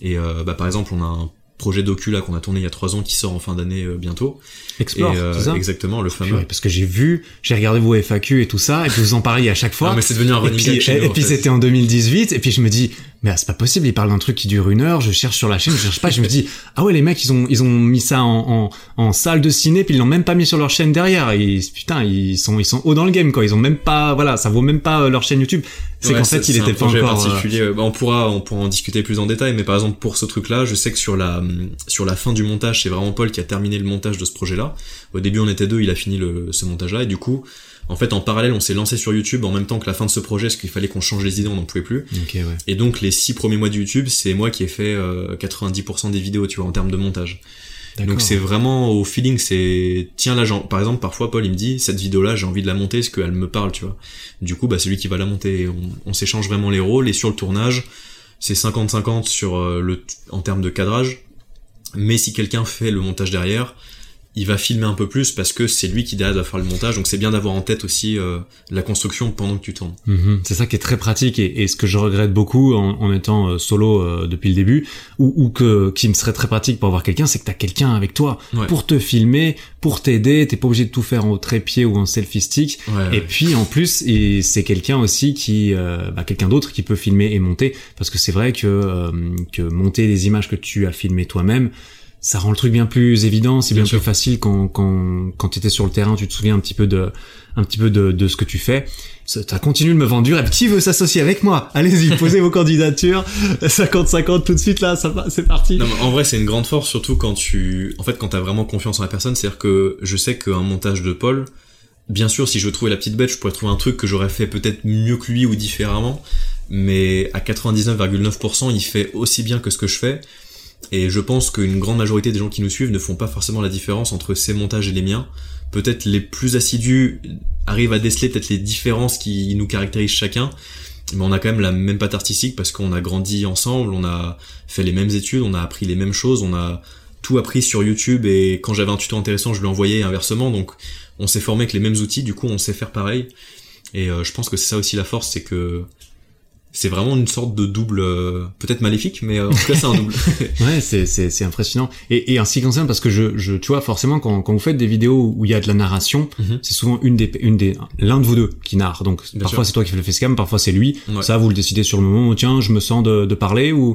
S2: Et euh, bah, par exemple, on a un projet docu là qu'on a tourné il y a trois ans qui sort en fin d'année euh, bientôt.
S3: Explore,
S2: euh,
S3: ça
S2: exactement le fameux.
S3: parce que j'ai vu, j'ai regardé vos FAQ et tout ça, et puis vous en parliez à chaque fois.
S2: Non, mais c'est devenu un running
S3: et
S2: et,
S3: puis c'était en 2018, et puis je me dis, mais c'est pas possible, il parle d'un truc qui dure une heure, je cherche sur la chaîne, je cherche pas, je me dis, ah ouais, les mecs, ils ont, ils ont mis ça en, en, en salle de ciné, puis ils l'ont même pas mis sur leur chaîne derrière, et putain, ils sont, ils sont haut dans le game, quoi, ils ont même pas, voilà, ça vaut même pas leur chaîne YouTube. C'est qu'en fait, il était pas encore...
S2: Euh, particulier. Bah, on pourra, on pourra en discuter plus en détail, mais par exemple, pour ce truc-là, je sais que sur la, sur la fin du montage, c'est vraiment Paul qui a terminé le montage de ce projet-là. Au début, on était deux, il a fini le, ce montage-là, et du coup, en fait, en parallèle, on s'est lancé sur YouTube en même temps que la fin de ce projet, parce qu'il fallait qu'on change les idées, on n'en pouvait plus. Et donc, les six premiers mois de YouTube, c'est moi qui ai fait 90% euh, des vidéos, tu vois, en termes de montage. Donc c'est vraiment au feeling, c'est tiens là, par exemple parfois Paul il me dit cette vidéo là j'ai envie de la monter, est-ce qu'elle me parle, tu vois. Du coup bah c'est lui qui va la monter, on, on s'échange vraiment les rôles et sur le tournage c'est 50-50 sur euh, le en termes de cadrage, mais si quelqu'un fait le montage derrière, il va filmer un peu plus parce que c'est lui qui derrière doit faire le montage donc c'est bien d'avoir en tête aussi euh, la construction pendant que tu tournes.
S3: Mhm. c'est ça qui est très pratique et, ce que je regrette beaucoup en, en étant euh, solo euh, depuis le début ou, ou, que qui me serait très pratique pour avoir quelqu'un c'est que t'as quelqu'un avec toi pour te filmer pour t'aider t'es pas obligé de tout faire en trépied ou en selfie stick. Et puis en plus c'est quelqu'un aussi qui bah, quelqu'un d'autre qui peut filmer et monter parce que c'est vrai que que monter les images que tu as filmées toi-même ça rend le truc bien plus évident, c'est bien, plus facile quand quand quand tu étais sur le terrain, tu te souviens un petit peu de un petit peu de, de ce que tu fais. Ça continue de me vendre du rêve. Qui veut s'associer avec moi? Allez-y, posez vos *laughs* candidatures. 50-50 tout de suite là, ça c'est parti.
S2: Non, en vrai, c'est une grande force, surtout quand tu, en fait, quand t'as vraiment confiance en la personne. C'est-à-dire que je sais qu'un montage de Paul, bien sûr, si je trouvais la petite bête, je pourrais trouver un truc que j'aurais fait peut-être mieux que lui ou différemment. Mais à 99,9%, il fait aussi bien que ce que je fais. Et je pense qu'une grande majorité des gens qui nous suivent ne font pas forcément la différence entre ces montages et les miens. Peut-être les plus assidus arrivent à déceler peut-être les différences qui nous caractérisent chacun, mais on a quand même la même patte artistique parce qu'on a grandi ensemble, on a fait les mêmes études, on a appris les mêmes choses, on a tout appris sur YouTube et quand j'avais un tuto intéressant, je lui envoyais inversement, donc on s'est formé avec les mêmes outils, du coup on sait faire pareil. Et euh, je pense que c'est ça aussi la force, c'est que c'est vraiment une sorte de double, euh, peut-être maléfique, mais euh, en tout cas c'est un double. *laughs*
S3: ouais, c'est c'est c'est impressionnant. Et et ainsi concerne parce que je je tu vois forcément quand quand vous faites des vidéos où il y a de la narration, mhm. c'est souvent une des une des l'un de vous deux qui narre. Donc parfois c'est toi qui fais le facecam, parfois c'est lui. Ça vous le décidez sur le moment. Tiens, je me sens de de parler ou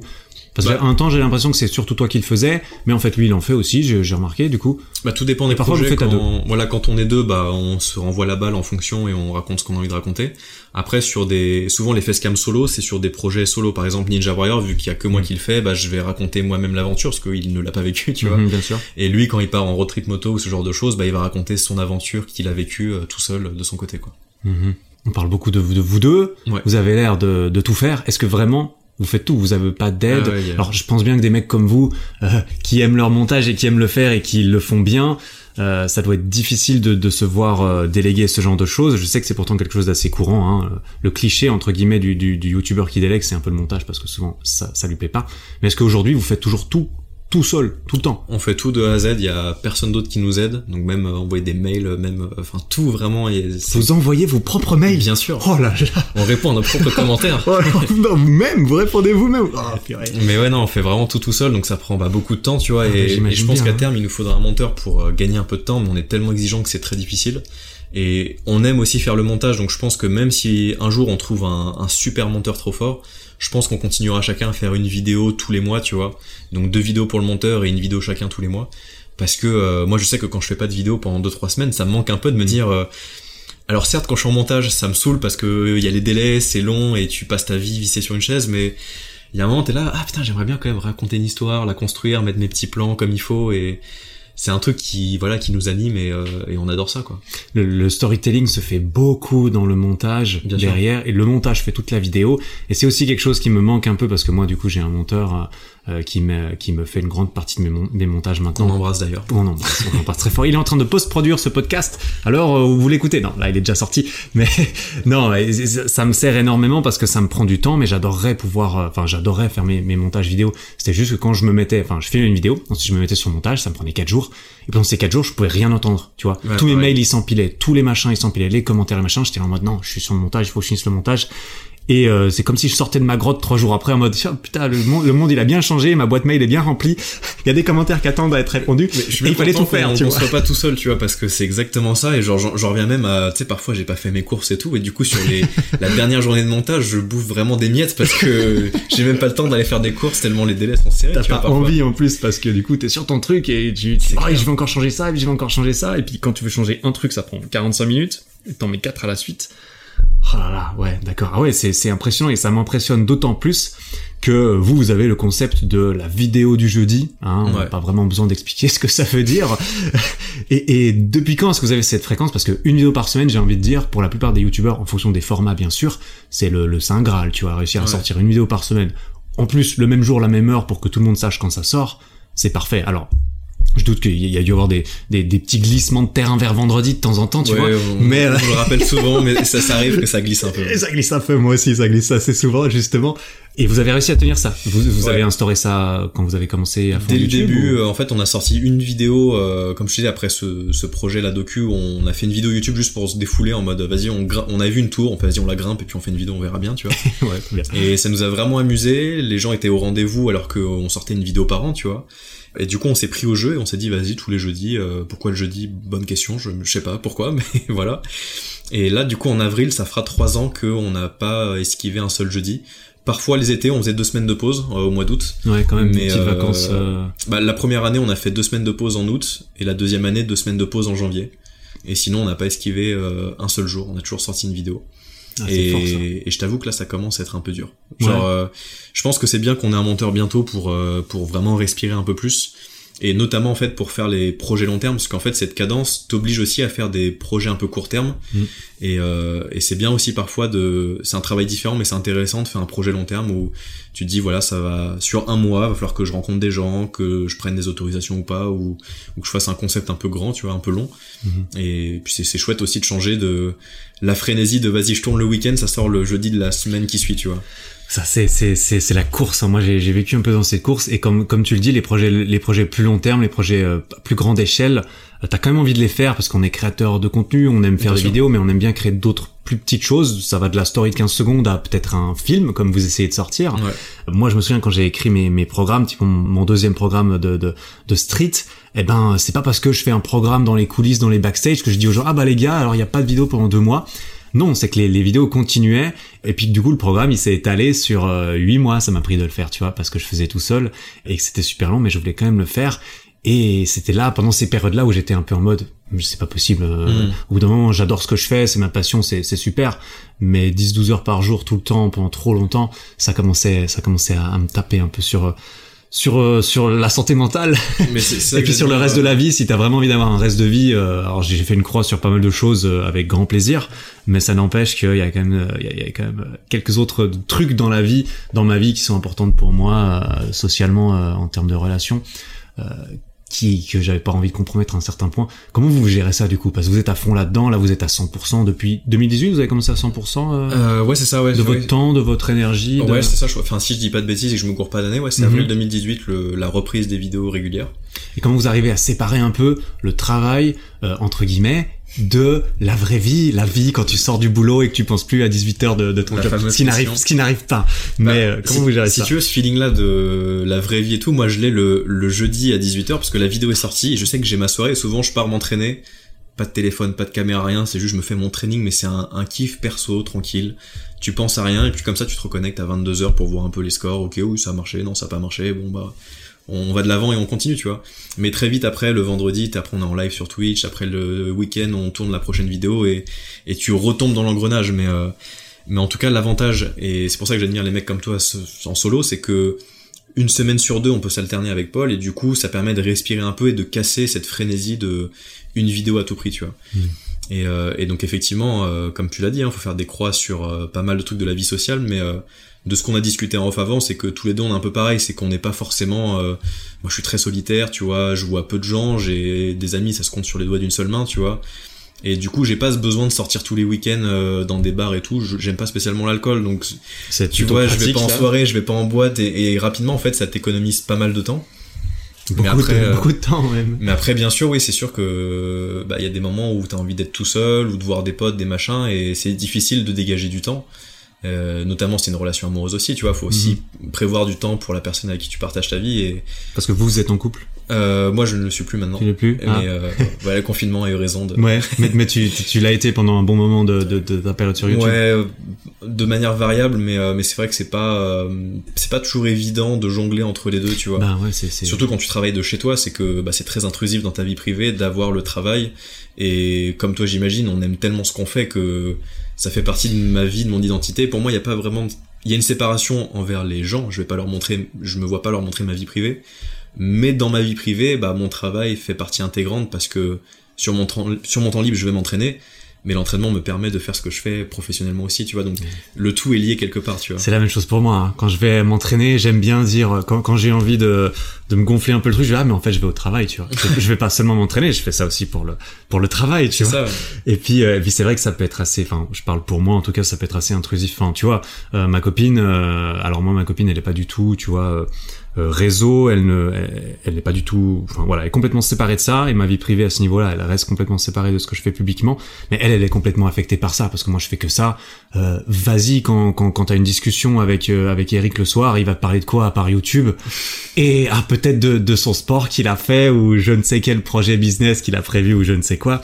S3: parce bah, qu'un temps, j'ai l'impression que c'est surtout toi qui le faisais, mais en fait, lui, il en fait aussi, j'ai remarqué, du coup.
S2: Bah, tout dépend des parfois, projets. Quand, à deux. Voilà, quand on est deux, bah, on se renvoie la balle en fonction et on raconte ce qu'on a envie de raconter. Après, sur des, souvent, les facecam solo, c'est sur des projets solo. Par exemple, Ninja Warrior, vu qu'il y a que moi mm. qui le fais, bah, je vais raconter moi-même l'aventure, parce qu'il ne l'a pas vécu, tu vois.
S3: Mm-hmm, bien sûr.
S2: Et lui, quand il part en road trip moto ou ce genre de choses, bah, il va raconter son aventure qu'il a vécu euh, tout seul de son côté, quoi.
S3: Mm-hmm. on parle beaucoup de, de vous deux.
S2: Ouais.
S3: Vous avez l'air de, de tout faire. Est-ce que vraiment vous faites tout Vous avez pas d'aide
S2: Ah ouais,
S3: Alors je pense bien que des mecs comme vous, euh, qui aiment leur montage et qui aiment le faire et qui le font bien, euh, ça doit être difficile de, de se voir euh, déléguer ce genre de choses. Je sais que c'est pourtant quelque chose d'assez courant. Hein. Le cliché entre guillemets du, du, du youtubeur qui délègue, c'est un peu le montage parce que souvent ça, ça lui plaît pas. Mais est-ce qu'aujourd'hui vous faites toujours tout, tout seul, tout le temps
S2: On fait tout de A à Z, il y a personne d'autre qui nous aide, donc même euh, envoyer des mails, euh, même, euh, enfin tout vraiment, et
S3: Vous envoyez vos propres mails
S2: bien sûr.
S3: Oh là là
S2: On répond à nos propres *laughs* commentaires.
S3: oh, non, Vous-même, vous répondez vous-même oh.
S2: Mais ouais, non, on fait vraiment tout tout seul, donc ça prend bah, beaucoup de temps, tu vois.
S3: Ah,
S2: et,
S3: bah,
S2: et je pense qu'à
S3: hein.
S2: terme, il nous faudra un monteur pour euh, gagner un peu de temps, mais on est tellement exigeant que c'est très difficile. Et on aime aussi faire le montage, donc je pense que même si un jour on trouve un, un super monteur trop fort, je pense qu'on continuera chacun à faire une vidéo tous les mois, tu vois. Donc deux vidéos pour le monteur et une vidéo chacun tous les mois. Parce que euh, moi je sais que quand je fais pas de vidéo pendant 2-3 semaines, ça me manque un peu de me dire... euh, alors certes quand je suis en montage, ça me saoule parce que euh, il y a les délais, c'est long et tu passes ta vie vissée sur une chaise, mais il y a un moment t'es là, ah putain j'aimerais bien quand même raconter une histoire, la construire, mettre mes petits plans comme il faut et c'est un truc qui voilà qui nous anime et, euh, et on adore ça quoi.
S3: le, le storytelling se fait beaucoup dans le montage
S2: Bien sûr.
S3: derrière et le montage fait toute la vidéo et c'est aussi quelque chose qui me manque un peu parce que moi du coup j'ai un monteur euh, qui me qui me fait une grande partie de mes, mon- montages
S2: On
S3: maintenant
S2: embrasse d'ailleurs.
S3: on embrasse, on embrasse très fort. Il est en train de post-produire ce podcast. Alors, euh, vous l'écoutez Non, là, il est déjà sorti. Mais *laughs* non, ça me sert énormément parce que ça me prend du temps, mais j'adorerais pouvoir... euh, Enfin, j'adorerais faire mes, mes montages vidéo. C'était juste que quand je me mettais... Enfin, je filmais une vidéo, ensuite je me mettais sur le montage, ça me prenait quatre jours. Et pendant ces quatre jours, je pouvais rien entendre, tu vois.
S2: Ouais,
S3: tous mes mails, ils s'empilaient. Tous les machins, ils s'empilaient. Les commentaires, les machins. J'étais en mode, non, je suis sur le montage, il faut que je finisse le montage. Et euh, c'est comme si je sortais de ma grotte trois jours après en mode Tiens, putain le monde, le monde il a bien changé, ma boîte mail est bien remplie, *laughs* il y a des commentaires qui attendent à être répondus.
S2: Mais je suis
S3: Et il fallait tout faire,
S2: qu'on-
S3: tu
S2: qu'on
S3: vois.
S2: soit pas *laughs* tout seul, tu vois, parce que c'est exactement ça. Et genre, j'en reviens même à, tu sais, parfois j'ai pas fait mes courses et tout, et du coup sur les *laughs* la dernière journée de montage, je bouffe vraiment des miettes parce que j'ai même pas le temps d'aller faire des courses tellement les délais sont serrés.
S3: T'as
S2: vois,
S3: pas envie en plus parce que du coup t'es sur ton truc et tu tu oh, je vais encore changer ça et je vais encore changer ça et puis quand tu veux changer un truc ça prend 45 minutes et t'en mets 4 à la suite. Oh là là, ouais, d'accord. Ah ouais, c'est c'est impressionnant et ça m'impressionne d'autant plus que vous, vous avez le concept de la vidéo du jeudi. Hein, On n'a pas vraiment besoin d'expliquer *laughs* ce que ça veut dire. *laughs* et, et depuis quand est-ce que vous avez cette fréquence? Parce que une vidéo par semaine, j'ai envie de dire, pour la plupart des youtubeurs, en fonction des formats bien sûr, c'est le, le saint graal. Tu vas réussir à
S2: Ouais.
S3: sortir une vidéo par semaine. En plus, le même jour, la même heure, pour que tout le monde sache quand ça sort, c'est parfait. Alors, je doute qu'il y a dû y avoir des, des, des petits glissements de terrain vers vendredi de temps en temps, tu
S2: Ouais,
S3: vois.
S2: on,
S3: Mais,
S2: on
S3: euh,
S2: le rappelle souvent, mais ça, ça arrive que ça glisse un peu. *laughs*
S3: Et ça glisse un peu, moi aussi, ça glisse assez souvent, justement. Et vous avez réussi à tenir ça. Vous, vous
S2: Ouais.
S3: avez instauré ça quand vous avez commencé à fond
S2: Dès le début,
S3: ou-
S2: euh, en fait, on a sorti une vidéo, euh, comme je te disais, après ce, ce projet, la docu, on a fait une vidéo YouTube juste pour se défouler en mode, vas-y, on, on a vu une tour, on fait, vas-y, on la grimpe et puis on fait une vidéo, on verra bien, tu vois. *laughs*
S3: ouais, bien.
S2: Et ça nous a vraiment amusé. Les gens étaient au rendez-vous alors qu'on sortait une vidéo par an, tu vois. Et du coup, on s'est pris au jeu et on s'est dit, vas-y, tous les jeudis. euh, pourquoi le jeudi? Bonne question. Je, je sais pas pourquoi, *laughs* mais voilà. Et là, du coup, en avril, ça fera trois ans qu'on n'a pas esquivé un seul jeudi. Parfois, les étés, on faisait deux semaines de pause euh, au mois d'août.
S3: Ouais, quand même, des
S2: Mais,
S3: petites
S2: euh,
S3: vacances. euh,
S2: Bah, la première année, on a fait deux semaines de pause en août, et la deuxième année, deux semaines de pause en janvier. Et sinon, on n'a pas esquivé euh, un seul jour. On a toujours sorti une vidéo.
S3: ah, c'est
S2: et,
S3: fort, ça.
S2: et je t'avoue que là, ça commence à être un peu dur. Genre, euh, je pense que c'est bien qu'on ait un monteur bientôt pour euh, pour vraiment respirer un peu plus. Et notamment en fait pour faire les projets long terme, parce qu'en fait cette cadence t'oblige aussi à faire des projets un peu court terme.
S3: Mm.
S2: Et, euh, et c'est bien aussi parfois de, c'est un travail différent, mais c'est intéressant de faire un projet long terme où tu te dis voilà ça va sur un mois, va falloir que je rencontre des gens, que je prenne des autorisations ou pas, ou, ou que je fasse un concept un peu grand, tu vois, un peu long.
S3: Mhm.
S2: Et puis c'est chouette aussi de changer de la frénésie de vas-y je tourne le week-end, ça sort le jeudi de la semaine qui suit, tu vois.
S3: Ça, c'est, c'est, c'est, c'est la course. hein. Moi, j'ai, j'ai vécu un peu dans cette course. Et comme, comme tu le dis, les projets, les projets plus long terme, les projets euh, plus grande échelle, euh, t'as quand même envie de les faire parce qu'on est créateur de contenu, on aime faire des vidéos, mais on aime bien créer d'autres plus petites choses. Ça va de la story de 15 secondes à peut-être un film, comme vous essayez de sortir.
S2: Ouais.
S3: Moi, je me souviens quand j'ai écrit mes, mes programmes, type mon, mon deuxième programme de, de, de street, eh ben, c'est pas parce que je fais un programme dans les coulisses, dans les backstage, que je dis aux gens, ah bah les gars, alors il y a pas de vidéo pendant deux mois. Non, c'est que les, les vidéos continuaient, et puis du coup, le programme, il s'est étalé sur euh, huit mois, ça m'a pris de le faire, tu vois, parce que je faisais tout seul, et que c'était super long, mais je voulais quand même le faire. Et c'était là, pendant ces périodes-là, où j'étais un peu en mode, c'est pas possible. euh,
S2: Mm.
S3: Au bout d'un moment, j'adore ce que je fais, c'est ma passion, c'est c'est super. Mais 10-12 heures par jour, tout le temps, pendant trop longtemps, ça commençait, ça commençait à, à me taper un peu sur, euh, sur euh, sur la santé mentale. *laughs*
S2: Mais
S3: et puis sur le reste de la vie si t'as vraiment envie d'avoir un reste de vie euh, alors j'ai fait une croix sur pas mal de choses euh, avec grand plaisir mais ça n'empêche qu'il y a quand même euh, il y a, il y a quand même euh, quelques autres trucs dans la vie dans ma vie qui sont importantes pour moi euh, socialement euh, en termes de relations euh, qui que j'avais pas envie de compromettre à un certain point comment vous gérez ça du coup? Parce que vous êtes à fond là-dedans là vous êtes à 100% depuis 2018 vous avez commencé à 100% euh,
S2: Euh, ouais, c'est ça, ouais.
S3: de votre temps de votre énergie de-
S2: Ouais, c'est ça. Je... Enfin, si je dis pas de bêtises et que je me cours pas d'année, ouais, c'est
S3: Mhm.
S2: avril 2018, le... la reprise des vidéos régulières.
S3: Et comment vous arrivez à séparer un peu le travail, euh, entre guillemets, de la vraie vie, la vie quand tu sors du boulot et que tu penses plus à 18 heures de, de ton
S2: La
S3: job. Ce qui n'arrive,
S2: pression.
S3: ce qui n'arrive pas.
S2: Bah,
S3: Mais euh, comment
S2: si,
S3: vous gérez
S2: Si
S3: ça
S2: tu veux, ce feeling-là de la vraie vie et tout, moi je l'ai le, le jeudi à 18h parce que la vidéo est sortie et je sais que j'ai ma soirée et souvent je pars m'entraîner. Pas de téléphone, pas de caméra, rien, c'est juste je me fais mon training mais c'est un, un kiff perso, tranquille. Tu penses à rien et puis comme ça tu te reconnectes à 22h pour voir un peu les scores. Ok, oui, ça a marché, non, ça a pas marché, bon bah on va de l'avant et on continue, tu vois. Mais très vite après, le vendredi, après on est en live sur Twitch, après le week-end, on tourne la prochaine vidéo et, et tu retombes dans l'engrenage. Mais, euh, mais en tout cas, l'avantage, et c'est pour ça que j'admire les mecs comme toi en solo, c'est que une semaine sur deux, on peut s'alterner avec Paul et du coup, ça permet de respirer un peu et de casser cette frénésie de une vidéo à tout prix, tu vois.
S3: Mm.
S2: Et, euh, et donc effectivement, euh, comme tu l'as dit, il faut faire des croix sur euh, pas mal de trucs de la vie sociale, mais euh, de ce qu'on a discuté en off avant, c'est que tous les deux on est un peu pareil, c'est qu'on n'est pas forcément. euh, moi, je suis très solitaire, tu vois, je vois peu de gens, j'ai des amis, ça se compte sur les doigts d'une seule main, tu vois. Et du coup, j'ai pas ce besoin de sortir tous les week-ends euh, dans des bars et tout. J'aime pas spécialement l'alcool, donc
S3: C'est
S2: tu vois, je vais pas en soirée, je vais pas en boîte, et, et rapidement, en fait, ça t'économise pas mal de temps.
S3: Beaucoup,
S2: Mais après,
S3: de,
S2: euh,
S3: beaucoup de temps même.
S2: Mais après, bien sûr, oui, c'est sûr que bah il y a des moments où t'as envie d'être tout seul ou de voir des potes, des machins, et c'est difficile de dégager du temps. Euh, notamment, c'est une relation amoureuse aussi, tu vois. Faut aussi prévoir du temps pour la personne avec qui tu partages ta vie. Et
S3: Parce que vous, vous êtes en couple.
S2: euh, moi, je ne le suis plus maintenant.
S3: Tu l'es plus.
S2: Mais
S3: Ah.
S2: euh, *laughs* voilà, le confinement a eu raison de.
S3: Ouais, *laughs* mais, mais tu, tu, tu l'as été pendant un bon moment de, de, de ta période sur YouTube.
S2: Ouais, de manière variable, mais euh, mais c'est vrai que c'est pas euh, c'est pas toujours évident de jongler entre les deux, tu vois.
S3: Bah ouais, c'est, c'est...
S2: Surtout quand tu travailles de chez toi, c'est que bah, c'est très intrusif dans ta vie privée d'avoir le travail. Et comme toi, j'imagine, on aime tellement ce qu'on fait que ça fait partie de ma vie, de mon identité. Pour moi, il n'y a pas vraiment, il y a une séparation envers les gens. Je vais pas leur montrer, je me vois pas leur montrer ma vie privée. Mais dans ma vie privée, bah mon travail fait partie intégrante parce que sur mon, sur mon temps libre, je vais m'entraîner. Mais l'entraînement me permet de faire ce que je fais professionnellement aussi, tu vois. Donc le tout est lié quelque part, tu vois.
S3: C'est la même chose pour moi. hein. Quand je vais m'entraîner, j'aime bien dire quand, quand j'ai envie de, de me gonfler un peu le truc, je vais ah mais en fait je vais au travail, tu vois. Je, vais pas seulement m'entraîner, je fais ça aussi pour le pour le travail, tu vois.
S2: ça. ouais.
S3: Et puis, euh, et puis c'est vrai que ça peut être assez, enfin, je parle pour moi en tout cas, ça peut être assez intrusif. Enfin, tu vois, euh, ma copine, euh, alors moi ma copine, elle est pas du tout, tu vois, euh, réseau, elle ne, elle, elle est pas du tout, enfin voilà, elle est complètement séparée de ça. Et ma vie privée à ce niveau-là, elle reste complètement séparée de ce que je fais publiquement. Mais elle, elle est complètement affectée par ça parce que moi je fais que ça. Euh, Vas-y, quand quand quand t'as une discussion avec euh, avec Eric le soir, il va te parler de quoi à part YouTube? Et ah peut-être de de son sport qu'il a fait ou je ne sais quel projet business qu'il a prévu ou je ne sais quoi.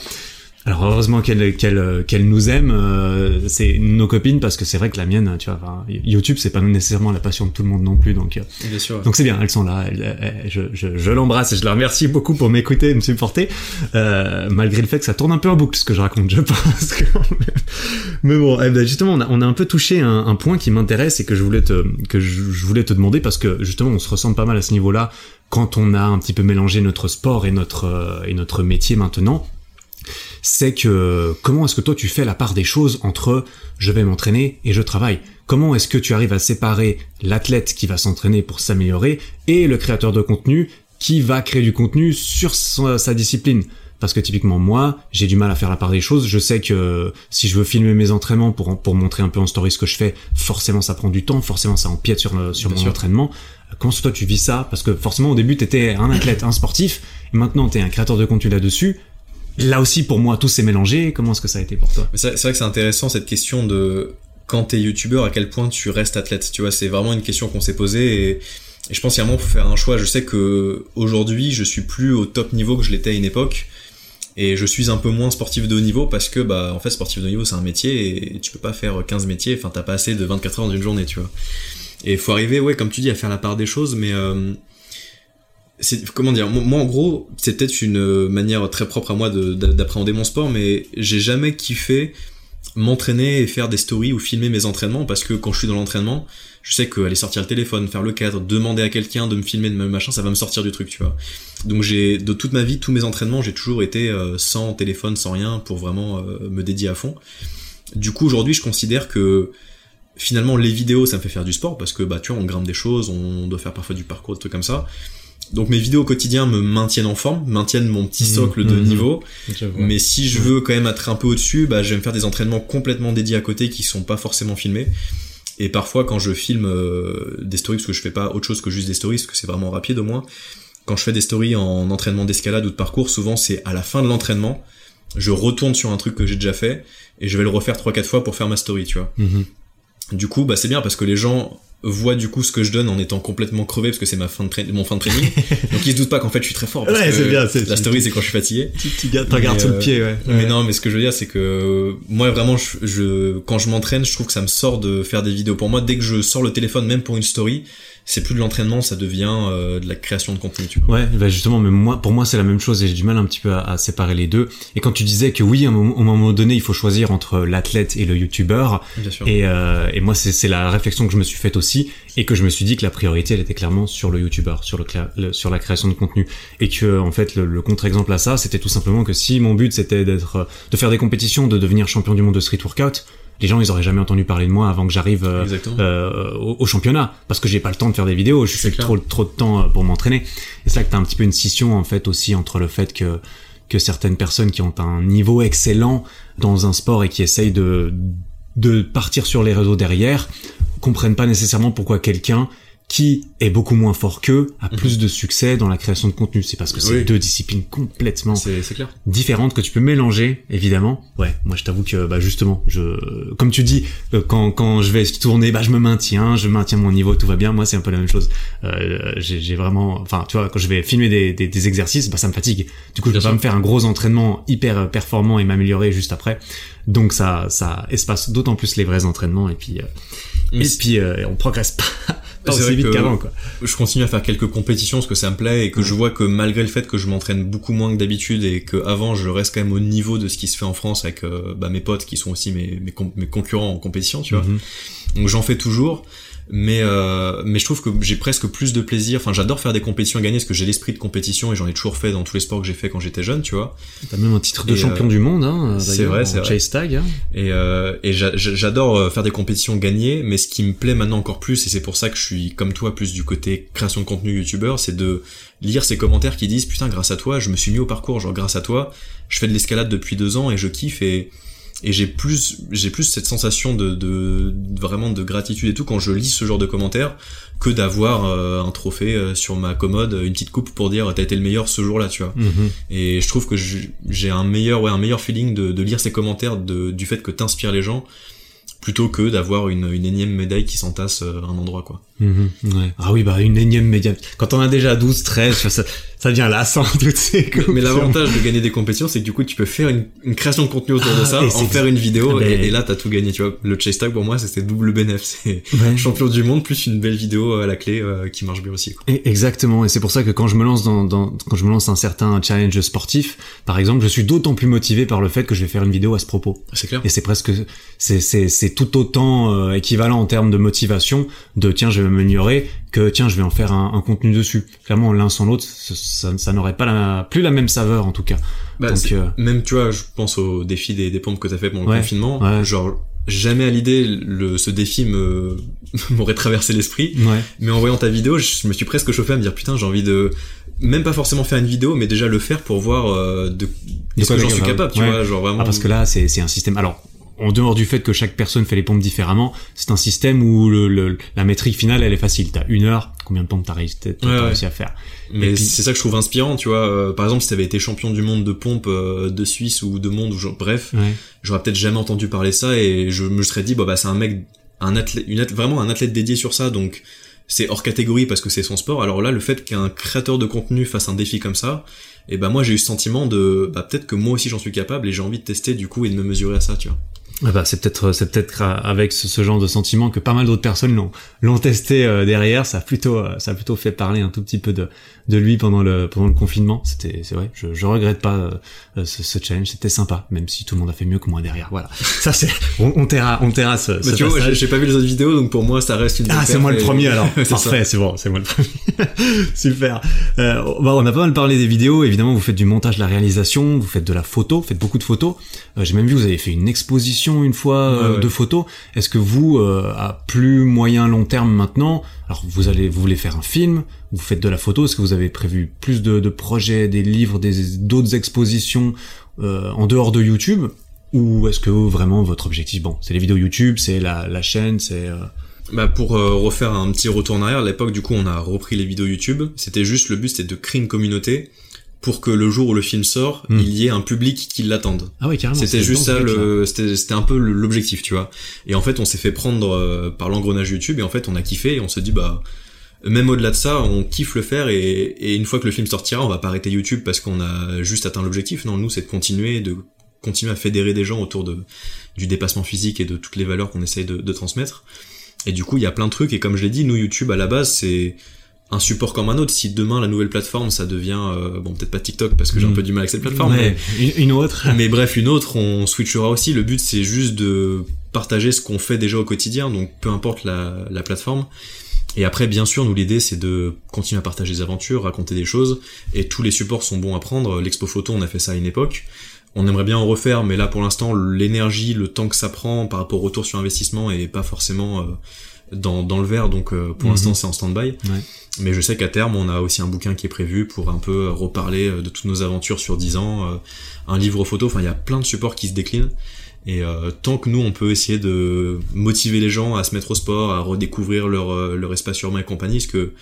S3: Alors heureusement qu'elle qu'elle qu'elle nous aime, euh, c'est nos copines parce que c'est vrai que la mienne, tu vois, enfin, YouTube c'est pas nécessairement la passion de tout le monde non plus, donc euh,
S2: Bien sûr.
S3: donc c'est bien, elles sont là, elles- elles- je, je, je l'embrasse et je la remercie beaucoup pour m'écouter et me supporter, euh, malgré le fait que ça tourne un peu en boucle ce que je raconte, je pense. *laughs* Mais bon, eh ben, justement, on a, on a un peu touché un, un point qui m'intéresse et que je voulais te que je, je voulais te demander parce que justement on se ressemble pas mal à ce niveau-là quand on a un petit peu mélangé notre sport et notre euh, et notre métier maintenant c'est que comment est-ce que toi tu fais la part des choses entre je vais m'entraîner et je travaille? Comment est-ce que tu arrives à séparer l'athlète qui va s'entraîner pour s'améliorer et le créateur de contenu qui va créer du contenu sur sa, discipline? Parce que typiquement moi, j'ai du mal à faire la part des choses. Je sais que si je veux filmer mes entraînements pour pour montrer un peu en story ce que je fais, forcément ça prend du temps, forcément ça empiète sur le- sur
S2: Bien
S3: mon
S2: sûr.
S3: entraînement. Comment est-ce que toi tu vis ça? Parce que forcément au début t'étais un athlète, un sportif, et maintenant t'es un créateur de contenu là-dessus. Là aussi, pour moi, tout s'est mélangé. Comment est-ce que ça a été pour toi
S2: C'est vrai que c'est intéressant cette question de quand t'es youtubeur, à quel point tu restes athlète. Tu vois, c'est vraiment une question qu'on s'est posée et, je pense qu'il y a un moment pour faire un choix. Je sais que aujourd'hui, je suis plus au top niveau que je l'étais à une époque et je suis un peu moins sportif de haut niveau parce que bah en fait sportif de haut niveau c'est un métier et tu peux pas faire 15 métiers. Enfin, t'as pas assez de 24 heures dans une journée, tu vois. Et faut arriver, ouais, comme tu dis, à faire la part des choses, mais euh, comment dire moi en gros c'est peut-être une manière très propre à moi de- d'a- d'appréhender mon sport mais j'ai jamais kiffé m'entraîner et faire des stories ou filmer mes entraînements parce que quand je suis dans l'entraînement, je sais qu'aller sortir le téléphone, faire le cadre, demander à quelqu'un de me filmer de machin, ça va me sortir du truc, tu vois. Donc j'ai de toute ma vie, tous mes entraînements, j'ai toujours été euh, sans téléphone, sans rien pour vraiment euh, me dédier à fond. Du coup, aujourd'hui, je considère que finalement les vidéos, ça me fait faire du sport parce que bah tu vois, on grimpe des choses, on doit faire parfois du parcours, des trucs comme ça. Donc mes vidéos au quotidien me maintiennent en forme, maintiennent mon petit
S3: Mmh,
S2: socle de
S3: mmh,
S2: niveau. Mais si je veux quand même être un peu au-dessus, bah, je vais me faire des entraînements complètement dédiés à côté qui sont pas forcément filmés. Et parfois, quand je filme euh, des stories, parce que je fais pas autre chose que juste des stories, parce que c'est vraiment rapide au moins, quand je fais des stories en entraînement d'escalade ou de parcours, souvent c'est à la fin de l'entraînement, je retourne sur un truc que j'ai déjà fait, et je vais le refaire 3-4 fois pour faire ma story, tu vois.
S3: Mhm.
S2: Du coup, bah, c'est bien parce que les gens voient du coup ce que je donne en étant complètement crevé parce que c'est ma fin de mon fin de training. *laughs* Donc ils se doutent pas qu'en fait je suis très fort parce
S3: Ouais, c'est bien, c'est-
S2: la story c'est quand je suis fatigué.
S3: Tu, tu gardes, t'en gardes
S2: Mais,
S3: sous le
S2: euh,
S3: pied, ouais.
S2: Mais
S3: Ouais.
S2: non, mais ce que je veux dire, c'est que moi vraiment, je, je- quand je m'entraîne, je trouve que ça me sort de faire des vidéos. Pour moi, dès que je sors le téléphone, même pour une story, c'est plus de l'entraînement, ça devient euh, de la création de contenu. Tu vois.
S3: Ouais, bah justement, mais moi, pour moi, c'est la même chose et j'ai du mal un petit peu à, à séparer les deux. Et quand tu disais que oui, à un moment, au moment donné, il faut choisir entre l'athlète et le youtubeur,
S2: Bien sûr.
S3: et, euh, et moi, c'est la réflexion que je me suis faite aussi, et que je me suis dit que la priorité, elle était clairement sur le youtubeur, sur le, sur la création de contenu, et que en fait, le, le contre-exemple à ça, c'était tout simplement que si mon but c'était d'être, de faire des compétitions, de devenir champion du monde de street workout, les gens, ils auraient jamais entendu parler de moi avant que j'arrive euh, euh, au, au championnat parce que j'ai pas le temps de faire des vidéos, je suis trop trop de temps euh, pour m'entraîner. Et c'est là que t'as un petit peu une scission en fait aussi entre le fait que que certaines personnes qui ont un niveau excellent dans un sport et qui essayent de de partir sur les réseaux derrière comprennent pas nécessairement pourquoi quelqu'un qui est beaucoup moins fort qu'eux a plus de succès dans la création de contenu. C'est parce que c'est
S2: Mhm. Oui.
S3: deux disciplines complètement
S2: clair.
S3: différentes que tu peux mélanger évidemment ouais moi je t'avoue que bah justement je comme tu dis euh, quand quand je vais tourner bah je me maintiens je maintiens mon niveau tout va bien moi c'est un peu la même chose euh, j'ai j'ai vraiment enfin tu vois quand je vais filmer des, des, des exercices bah ça me fatigue du coup je peux pas me faire un gros entraînement hyper performant et m'améliorer juste après donc ça ça espace d'autant plus les vrais entraînements et puis euh, et puis euh, on progresse pas pas
S2: C'est
S3: aussi
S2: vrai
S3: vite
S2: que-
S3: qu'avant quoi
S2: je continue à faire quelques compétitions parce que ça me plaît et que je vois que malgré le fait que je m'entraîne beaucoup moins que d'habitude et que avant je reste quand même au niveau de ce qui se fait en France avec euh, bah, mes potes qui sont aussi mes, mes, com- mes concurrents en compétition, tu vois.
S3: Mhm.
S2: Donc j'en fais toujours, mais euh, mais je trouve que j'ai presque plus de plaisir. Enfin, j'adore faire des compétitions à gagner parce que j'ai l'esprit de compétition et j'en ai toujours fait dans tous les sports que j'ai fait quand j'étais jeune, tu vois.
S3: t'as même un titre de
S2: Et,
S3: champion
S2: euh,
S3: du monde hein
S2: c'est vrai, c'est vrai.
S3: chase tag hein.
S2: Et, euh, et j'a- j'a- j'adore euh, faire des compétitions gagnées, mais ce qui me plaît maintenant encore plus, et c'est pour ça que je suis comme toi plus du côté création de contenu youtubeur, c'est de lire ces commentaires qui disent putain grâce à toi, je me suis mis au parcours, genre grâce à toi, je fais de l'escalade depuis deux ans et je kiffe et et j'ai plus j'ai plus cette sensation de, de vraiment de gratitude et tout quand je lis ce genre de commentaires que d'avoir euh, un trophée euh, sur ma commode, une petite coupe pour dire t'as été le meilleur ce jour-là, tu vois.
S3: Mhm.
S2: Et je trouve que j'ai un meilleur, ouais, un meilleur feeling de, de lire ces commentaires de, du fait que t'inspires les gens plutôt que d'avoir une, une énième médaille qui s'entasse euh, à un endroit, quoi.
S3: Mhm, ouais. Ah oui, bah une énième média. Quand on a déjà 12, 13, ça, ça devient lassant *laughs* toutes ces
S2: Mais, l'avantage de gagner des compétitions, c'est que du coup, tu peux faire une, une création de contenu autour de
S3: Ah,
S2: ça, en faire une vidéo,
S3: Ah,
S2: et,
S3: ben-
S2: et là, t'as tout gagné, tu vois. Le chase tag, pour moi, c'était double bénéf. *laughs* C'est
S3: Ouais.
S2: champion du monde, plus une belle vidéo à la clé euh, qui marche bien aussi, quoi.
S3: Et- Exactement, et c'est pour ça que quand je me lance dans, dans quand je me lance un certain challenge sportif, par exemple, je suis d'autant plus motivé par le fait que je vais faire une vidéo à ce propos.
S2: C'est clair.
S3: Et c'est presque, c'est c'est c'est tout autant euh, équivalent en termes de motivation de tiens je vais m'améliorer que tiens je vais en faire un, un contenu dessus. Clairement l'un sans l'autre, ça, ça, ça n'aurait pas la, plus la même saveur en tout cas.
S2: Bah,
S3: Donc, euh,
S2: Même, tu vois, je pense au défi des, des pompes que t'as fait pendant
S3: Ouais,
S2: le confinement.
S3: ouais.
S2: Genre, jamais à l'idée, le, ce défi me, *laughs* m'aurait traversé l'esprit.
S3: ouais.
S2: Mais en voyant ta vidéo, je me suis presque chauffé à me dire, putain, j'ai envie de, même pas forcément faire une vidéo, mais déjà le faire pour voir euh, de, est-ce
S3: quoi
S2: que j'en suis
S3: capable.
S2: capable, tu
S3: Ouais.
S2: vois, genre vraiment.
S3: Ah parce que là c'est c'est un système. Alors en dehors du fait que chaque personne fait les pompes différemment, c'est un système où le, le- la métrique finale elle est facile. T'as une heure, combien de pompes t'as réussi, t'as- t'as
S2: Ouais, ouais.
S3: réussi à faire
S2: Mais
S3: puis-
S2: c'est ça que je trouve inspirant, tu vois. Euh, par exemple, si t'avais été champion du monde de pompe euh, de Suisse ou de monde, ou genre- bref,
S3: Ouais.
S2: j'aurais peut-être jamais entendu parler ça et je me serais dit, bah, bah c'est un mec, un athlète, une athlète- vraiment un athlète dédié sur ça, donc c'est hors catégorie parce que c'est son sport. Alors là, le fait qu'un créateur de contenu fasse un défi comme ça, et bah moi j'ai eu ce sentiment de, bah peut-être que moi aussi j'en suis capable et j'ai envie de tester du coup et de me mesurer à ça, tu vois.
S3: Ah bah, c'est peut-être c'est peut-être avec ce, genre de sentiment que pas mal d'autres personnes l'ont l'ont testé euh, derrière. Ça a plutôt euh, ça a plutôt fait parler un tout petit peu de de lui pendant le pendant le confinement. C'était c'est vrai je, je regrette pas euh, ce, ce, challenge. C'était sympa même si tout le monde a fait mieux que moi derrière. Voilà. *laughs* Ça c'est on, on terra on terra ce,
S2: ce tu vois j'ai pas vu les autres vidéos donc pour moi ça reste une
S3: ah c'est moi le premier alors. *laughs* Parfait c'est bon c'est moi le premier. *laughs* Super. Euh, bah, on a pas mal parlé des vidéos. Évidemment vous faites du montage de la réalisation. Vous faites de la photo vous faites beaucoup de photos. J'ai même vu vous avez fait une exposition une fois euh, de photos. Est-ce que vous, euh, à plus moyen long terme maintenant, alors vous allez, vous voulez faire un film, vous faites de la photo, est-ce que vous avez prévu plus de, projets, des livres, des d'autres expositions euh, en dehors de YouTube, ou est-ce que vraiment votre objectif, bon, c'est les vidéos YouTube, c'est la, la chaîne, c'est
S2: bah pour refaire un petit retour en arrière, à l'époque du coup on a repris les vidéos YouTube. C'était juste le but c'était de créer une communauté pour que le jour où le film sort, hmm. il y ait un public qui l'attende.
S3: Ah oui, carrément.
S2: C'était juste ça, le, c'était, c'était un peu l'objectif, tu vois. Et en fait, on s'est fait prendre euh, par l'engrenage YouTube et en fait, on a kiffé et on se dit bah même au-delà de ça, on kiffe le faire et, et, une fois que le film sortira, on va pas arrêter YouTube parce qu'on a juste atteint l'objectif. Non, nous, c'est de continuer, de continuer à fédérer des gens autour de du dépassement physique et de toutes les valeurs qu'on essaye de, de transmettre. Et du coup, il y a plein de trucs et comme je l'ai dit, nous YouTube à la base, c'est un support comme un autre. Si demain la nouvelle plateforme ça devient euh, bon peut-être pas TikTok parce que j'ai un mm. peu du mal avec cette plateforme,
S3: mais une autre. *laughs*
S2: mais bref une autre, on switchera aussi. Le but c'est juste de partager ce qu'on fait déjà au quotidien, donc peu importe la, la plateforme. Et après bien sûr nous l'idée c'est de continuer à partager des aventures, raconter des choses, et tous les supports sont bons à prendre. L'expo photo on a fait ça à une époque. On aimerait bien en refaire, mais là pour l'instant l'énergie, le temps que ça prend par rapport au retour sur investissement est pas forcément euh, dans, dans le verre, donc euh, pour mm-hmm. l'instant c'est en stand-by. Ouais. Mais je sais qu'à terme, on a aussi un bouquin qui est prévu pour un peu reparler euh, de toutes nos aventures sur 10 ans, euh, un livre photo, enfin il y a plein de supports qui se déclinent. Et euh, tant que nous, on peut essayer de motiver les gens à se mettre au sport, à redécouvrir leur, leur espace urbain et compagnie, parce que,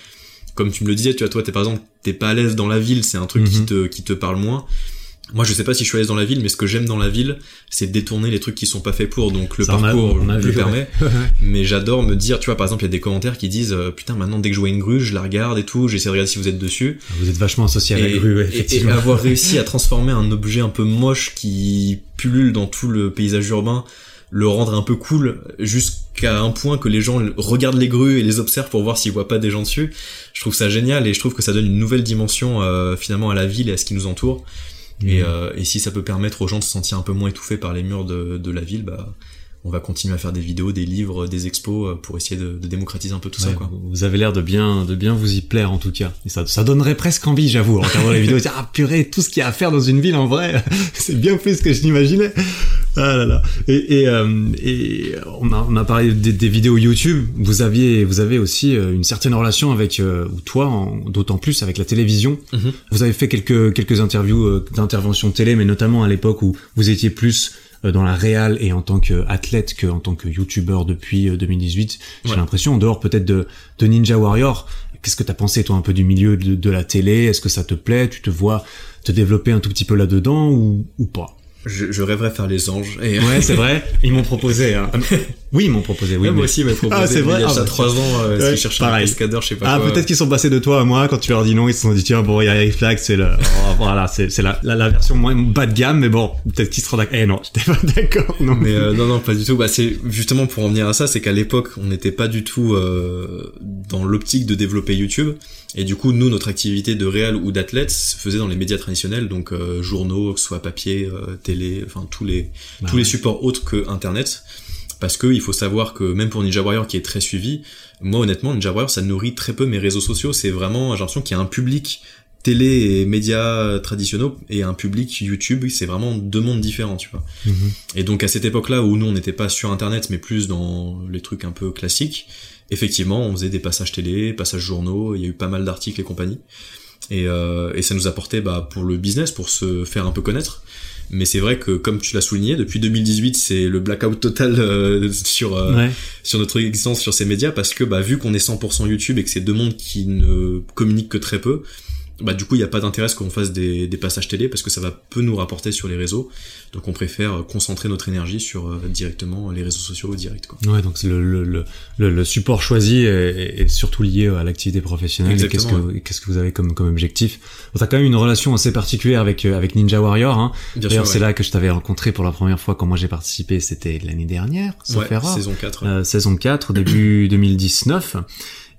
S2: comme tu me le disais, tu vois, toi, t'es par exemple, t'es pas à l'aise dans la ville, c'est un truc qui, mhm. te, qui te parle moins moi je sais pas si je suis à l'aise dans la ville mais ce que j'aime dans la ville c'est détourner les trucs qui sont pas faits pour. Donc le parcours le permet. *laughs* Mais j'adore me dire tu vois par exemple il y a des commentaires qui disent euh, putain maintenant dès que je vois une grue je la regarde et tout. J'essaie de regarder si vous êtes dessus.
S3: Vous êtes vachement associé à la grue effectivement
S2: et, avoir *laughs* réussi à transformer un objet un peu moche qui pullule dans tout le paysage urbain le rendre un peu cool jusqu'à un point que les gens regardent les grues et les observent pour voir s'ils voient pas des gens dessus. Je trouve ça génial et je trouve que ça donne une nouvelle dimension euh, finalement à la ville et à ce qui nous entoure. Et, mm. euh, et, si ça peut permettre aux gens de se sentir un peu moins étouffés par les murs de, de la ville, bah on va continuer à faire des vidéos, des livres, des expos euh, pour essayer de, de démocratiser un peu tout ça. Quoi.
S3: Vous avez l'air de bien, de bien vous y plaire en tout cas. Et ça, ça donnerait presque envie, j'avoue, en regardant les *laughs* vidéos. Ah purée, tout ce qu'il y a à faire dans une ville en vrai, *laughs* c'est bien plus que je n'imaginais. Ah là là. Et, et, euh, et on, a, on a parlé des, des, vidéos YouTube. Vous aviez, vous avez aussi euh, une certaine relation avec, ou toi, d'autant plus avec la télévision. Mm-hmm. Vous avez fait quelques quelques interviews d'intervention télé, mais notamment à l'époque où vous étiez plus euh, dans la réal et en tant qu'athlète que en tant que youtubeur depuis 2018. Euh, J'ai l'impression, en dehors peut-être de, de Ninja Warrior, qu'est-ce que t'as pensé toi un peu du milieu de, de la télé? Est-ce que ça te plaît? Tu te vois te développer un tout petit peu là-dedans ou, ou pas?
S2: Je, je, rêverais faire les anges. Et...
S3: Ouais, c'est vrai. *laughs* Ils m'ont proposé. Hein. *laughs* Oui, ils m'ont proposé. Oui,
S2: moi aussi, ils m'ont proposé. Ah, c'est vrai. Il y a ah, trois ans, euh, ouais, cherchaient un cascadeur, je sais pas
S3: ah, peut-être qu'ils sont passés de toi à moi quand tu leur dis non. Ils se sont dit tiens, bon, il y a Eric Flag, c'est le, oh, *laughs* voilà, c'est c'est la, la, la, version moins bas de gamme, mais bon, peut-être qu'ils seront d'accord. Eh non, j'étais pas *laughs* d'accord. Non.
S2: Mais euh, non, non, pas du tout. Bah, c'est justement pour en venir à ça, c'est qu'à l'époque, on n'était pas du tout euh, dans l'optique de développer YouTube. Et du coup, nous, notre activité de réal ou d'athlète se faisait dans les médias traditionnels, donc euh, journaux, soit papier, euh, télé, enfin tous les bah tous les supports autres que Internet. Parce que il faut savoir que même pour Ninja Warrior qui est très suivi, moi honnêtement Ninja Warrior ça nourrit très peu mes réseaux sociaux. C'est vraiment j'ai l'impression qu'il y a un public télé et médias traditionnels et un public YouTube, c'est vraiment deux mondes différents, tu vois. Mm-hmm. Et donc à cette époque-là où nous on n'était pas sur internet mais plus dans les trucs un peu classiques, effectivement, on faisait des passages télé, passages journaux, il y a eu pas mal d'articles et compagnie. Et, euh, et ça nous apportait bah, pour le business, pour se faire un peu connaître. Mais c'est vrai que, comme tu l'as souligné, depuis 2018, c'est le blackout total euh, *laughs* sur euh, sur notre existence sur ces médias, parce que bah, vu qu'on est 100% YouTube et que c'est deux mondes qui ne communiquent que très peu, bah du coup il n'y a pas d'intérêt à ce qu'on fasse des, des passages télé parce que ça va peu nous rapporter sur les réseaux. Donc on préfère concentrer notre énergie sur euh, directement les réseaux sociaux direct. Quoi.
S3: Ouais, donc le, le, le, le, support choisi est, est surtout lié à l'activité professionnelle. Qu'est-ce que qu'est-ce que vous avez comme comme objectif? T'as quand même une relation assez particulière avec euh, avec Ninja Warrior. Hein. D'ailleurs, c'est là que je t'avais rencontré pour la première fois quand moi j'ai participé. C'était l'année dernière,
S2: sauf ouais, Saison 4.
S3: Euh, saison 4, début *clears throat* 2019.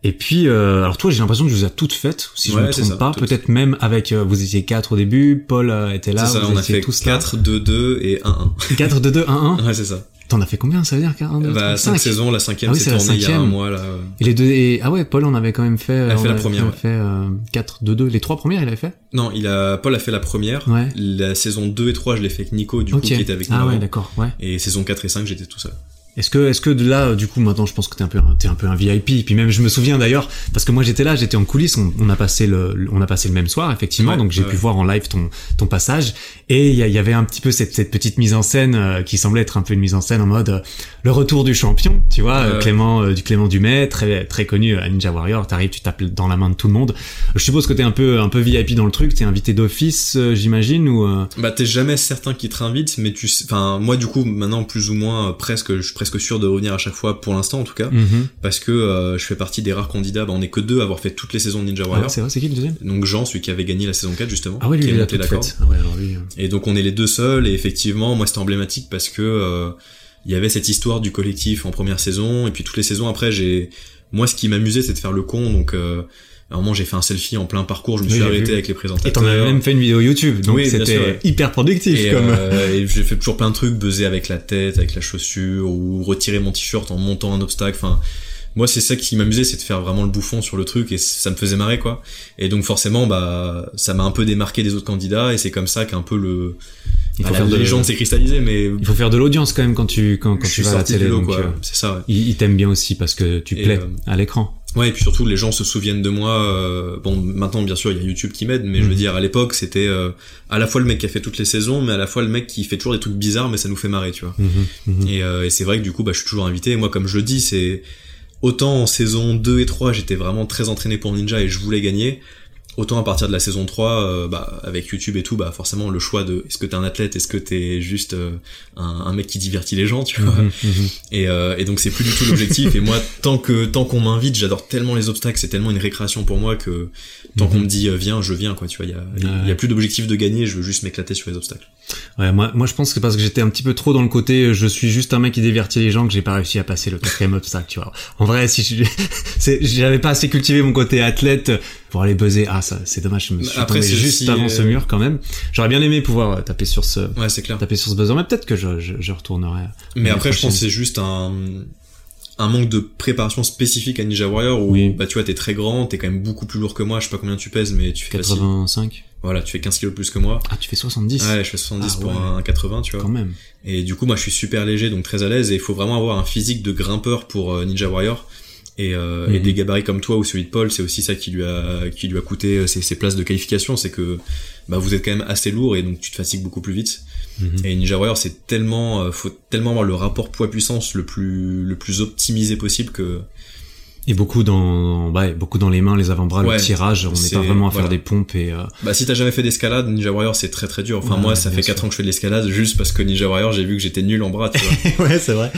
S3: Et puis, euh, alors toi, j'ai l'impression que je vous ai toutes faites, si je ne me trompe pas. Peut-être même avec, euh, vous étiez quatre au début, Paul euh, était là,
S2: ça,
S3: vous
S2: on a fait
S3: tous
S2: 4, 2, 2 et 1, 1.
S3: 4, 2, 2, 1, 1
S2: Ouais, c'est ça.
S3: T'en as fait combien, ça veut dire 1, 2,
S2: bah, 5 saisons, la cinquième ah oui, tournée il y a un mois, là.
S3: Et les deux, et, ah ouais, Paul, on avait quand même fait,
S2: il a fait la première,
S3: fait, euh, 4, 2, 2. Les trois premières, il avait fait?
S2: Non, il a, Paul a fait la première.
S3: Ouais.
S2: La saison 2 et 3, je l'ai fait avec Nico, du okay. coup, qui était avec nous.
S3: Ah ouais, d'accord, ouais.
S2: Et saison 4 et 5, j'étais tout seul.
S3: Est-ce que, est-ce que de là, du coup, maintenant, je pense que t'es un peu, t'es un peu un VIP. Et puis même, je me souviens d'ailleurs, parce que moi j'étais là, j'étais en coulisses, on, on, a passé le, on a passé le même soir, effectivement,
S2: ouais,
S3: donc j'ai
S2: ouais.
S3: pu voir en live ton, ton passage. Et il y, y, avait un petit peu cette, cette petite mise en scène euh, qui semblait être un peu une mise en scène en mode euh, le retour du champion, tu vois, euh, Clément, du Clément Dumais, très, très connu à Ninja Warrior. T'arrives, tu tapes dans la main de tout le monde. Je suppose que t'es un peu, un peu VIP dans le truc. T'es invité d'office, j'imagine, ou
S2: Bah, t'es jamais certain qu'ils te réinvitent, mais tu, enfin, moi, du coup, maintenant, plus ou moins, presque, je presque sûr de revenir à chaque fois pour l'instant en tout cas
S3: mm -hmm.
S2: parce que euh, je fais partie des rares candidats bah, on est que deux à avoir fait toutes les saisons de Ninja Warrior.
S3: Ah, c'est vrai c'est qui le deuxième?
S2: Donc Jean celui qui avait gagné la saison 4 justement
S3: ah oui lui
S2: qui est
S3: tout
S2: d'accord.
S3: ah ouais, alors lui, euh...
S2: et donc on est les deux seuls et effectivement moi c'était emblématique parce que euh, il y avait cette histoire du collectif en première saison et puis toutes les saisons après j'ai moi ce qui m'amusait c'est de faire le con donc un moment, j'ai fait un selfie en plein parcours, je me
S3: oui,
S2: suis arrêté avec les présentateurs.
S3: Et t'en as même fait une vidéo YouTube, donc
S2: oui,
S3: c'était
S2: ouais.
S3: hyper productif.
S2: Et,
S3: comme...
S2: euh, et j'ai fait toujours plein de trucs, buzzer avec la tête, avec la chaussure, ou retirer mon t-shirt en montant un obstacle, enfin... Moi, c'est ça qui m'amusait, c'est de faire vraiment le bouffon sur le truc, et ça me faisait marrer, quoi. Et donc, forcément, bah, ça m'a un peu démarqué des autres candidats, et c'est comme ça qu'un peu le...
S3: Il faut
S2: bah,
S3: faire
S2: la légende s'est cristallisée, mais...
S3: Il faut faire de l'audience, quand même, quand tu, quand, quand tu vas à la télé. euh,
S2: c'est ça, ouais.
S3: Il, il t'aime bien aussi, parce que tu plais euh, à l'écran.
S2: Ouais, et puis surtout les gens se souviennent de moi. Euh, bon, maintenant bien sûr il y a YouTube qui m'aide, mais mmh. je veux dire à l'époque c'était euh, à la fois le mec qui a fait toutes les saisons, mais à la fois le mec qui fait toujours des trucs bizarres, mais ça nous fait marrer, tu vois.
S3: Mmh, mmh.
S2: Et, euh, et c'est vrai que du coup, bah, je suis toujours invité. Et moi, comme je le dis, c'est autant en saison 2 et 3, j'étais vraiment très entraîné pour Ninja et je voulais gagner. Autant à partir de la saison 3, euh, bah, avec YouTube et tout, bah, forcément, le choix de est-ce que t'es un athlète, est-ce que t'es juste euh, un, un, mec qui divertit les gens, tu vois.
S3: Mmh, mmh.
S2: Et, euh, et, donc, c'est plus du tout l'objectif. et moi, tant que tant qu'on m'invite, j'adore tellement les obstacles, c'est tellement une récréation pour moi que tant mmh. qu'on me dit viens, je viens, quoi, tu vois. Il y a, ouais. y a plus d'objectif de gagner, je veux juste m'éclater sur les obstacles.
S3: Ouais, moi, moi, je pense que parce que j'étais un petit peu trop dans le côté, je suis juste un mec qui divertit les gens, que j'ai pas réussi à passer le quatrième obstacle, tu vois. En vrai, si *laughs* j'avais pas assez cultivé mon côté athlète pour aller buzzer, ah, ça, c'est dommage, je me suis
S2: Après,
S3: tombé juste avant ce
S2: euh,
S3: mur quand même. J'aurais bien aimé pouvoir taper sur ce,
S2: ouais, c'est clair.
S3: taper sur ce buzzer, mais peut-être que je, je, je retournerai.
S2: Mais après, je pense que c'est juste un, un manque de préparation spécifique à Ninja Warrior où,
S3: oui.
S2: bah, tu vois, t'es très grand, t'es quand même beaucoup plus lourd que moi, je sais pas combien tu pèses, mais tu fais
S3: 85.
S2: Facile. Voilà, tu fais 15 kilos plus que moi.
S3: Ah, tu fais 70?
S2: Ouais, je fais 70
S3: ah,
S2: pour
S3: ouais.
S2: un 80, tu vois.
S3: Quand même.
S2: Et du coup, moi, je suis super léger, donc très à l'aise, et il faut vraiment avoir un physique de grimpeur pour euh, Ninja Warrior. Et, euh, et, des gabarits comme toi ou celui de Paul, c'est aussi ça qui lui a qui lui a coûté euh, ses, ses places de qualification, c'est que bah vous êtes quand même assez lourd et donc tu te fatigues beaucoup plus vite.
S3: -hmm.
S2: Et Ninja Warrior, c'est tellement faut tellement avoir le rapport poids puissance le plus le plus optimisé possible que
S3: et beaucoup dans, ouais, beaucoup dans les mains, les avant-bras,
S2: ouais,
S3: le tirage, on n'est pas vraiment à
S2: voilà.
S3: faire des pompes et. Euh...
S2: Bah si t'as jamais fait d'escalade, Ninja Warrior c'est très très dur. Enfin
S3: ouais,
S2: moi ça fait 4
S3: sûr.
S2: ans que je fais de l'escalade juste parce que Ninja Warrior j'ai vu que j'étais nul en bras. Tu
S3: vois. *laughs* ouais c'est vrai.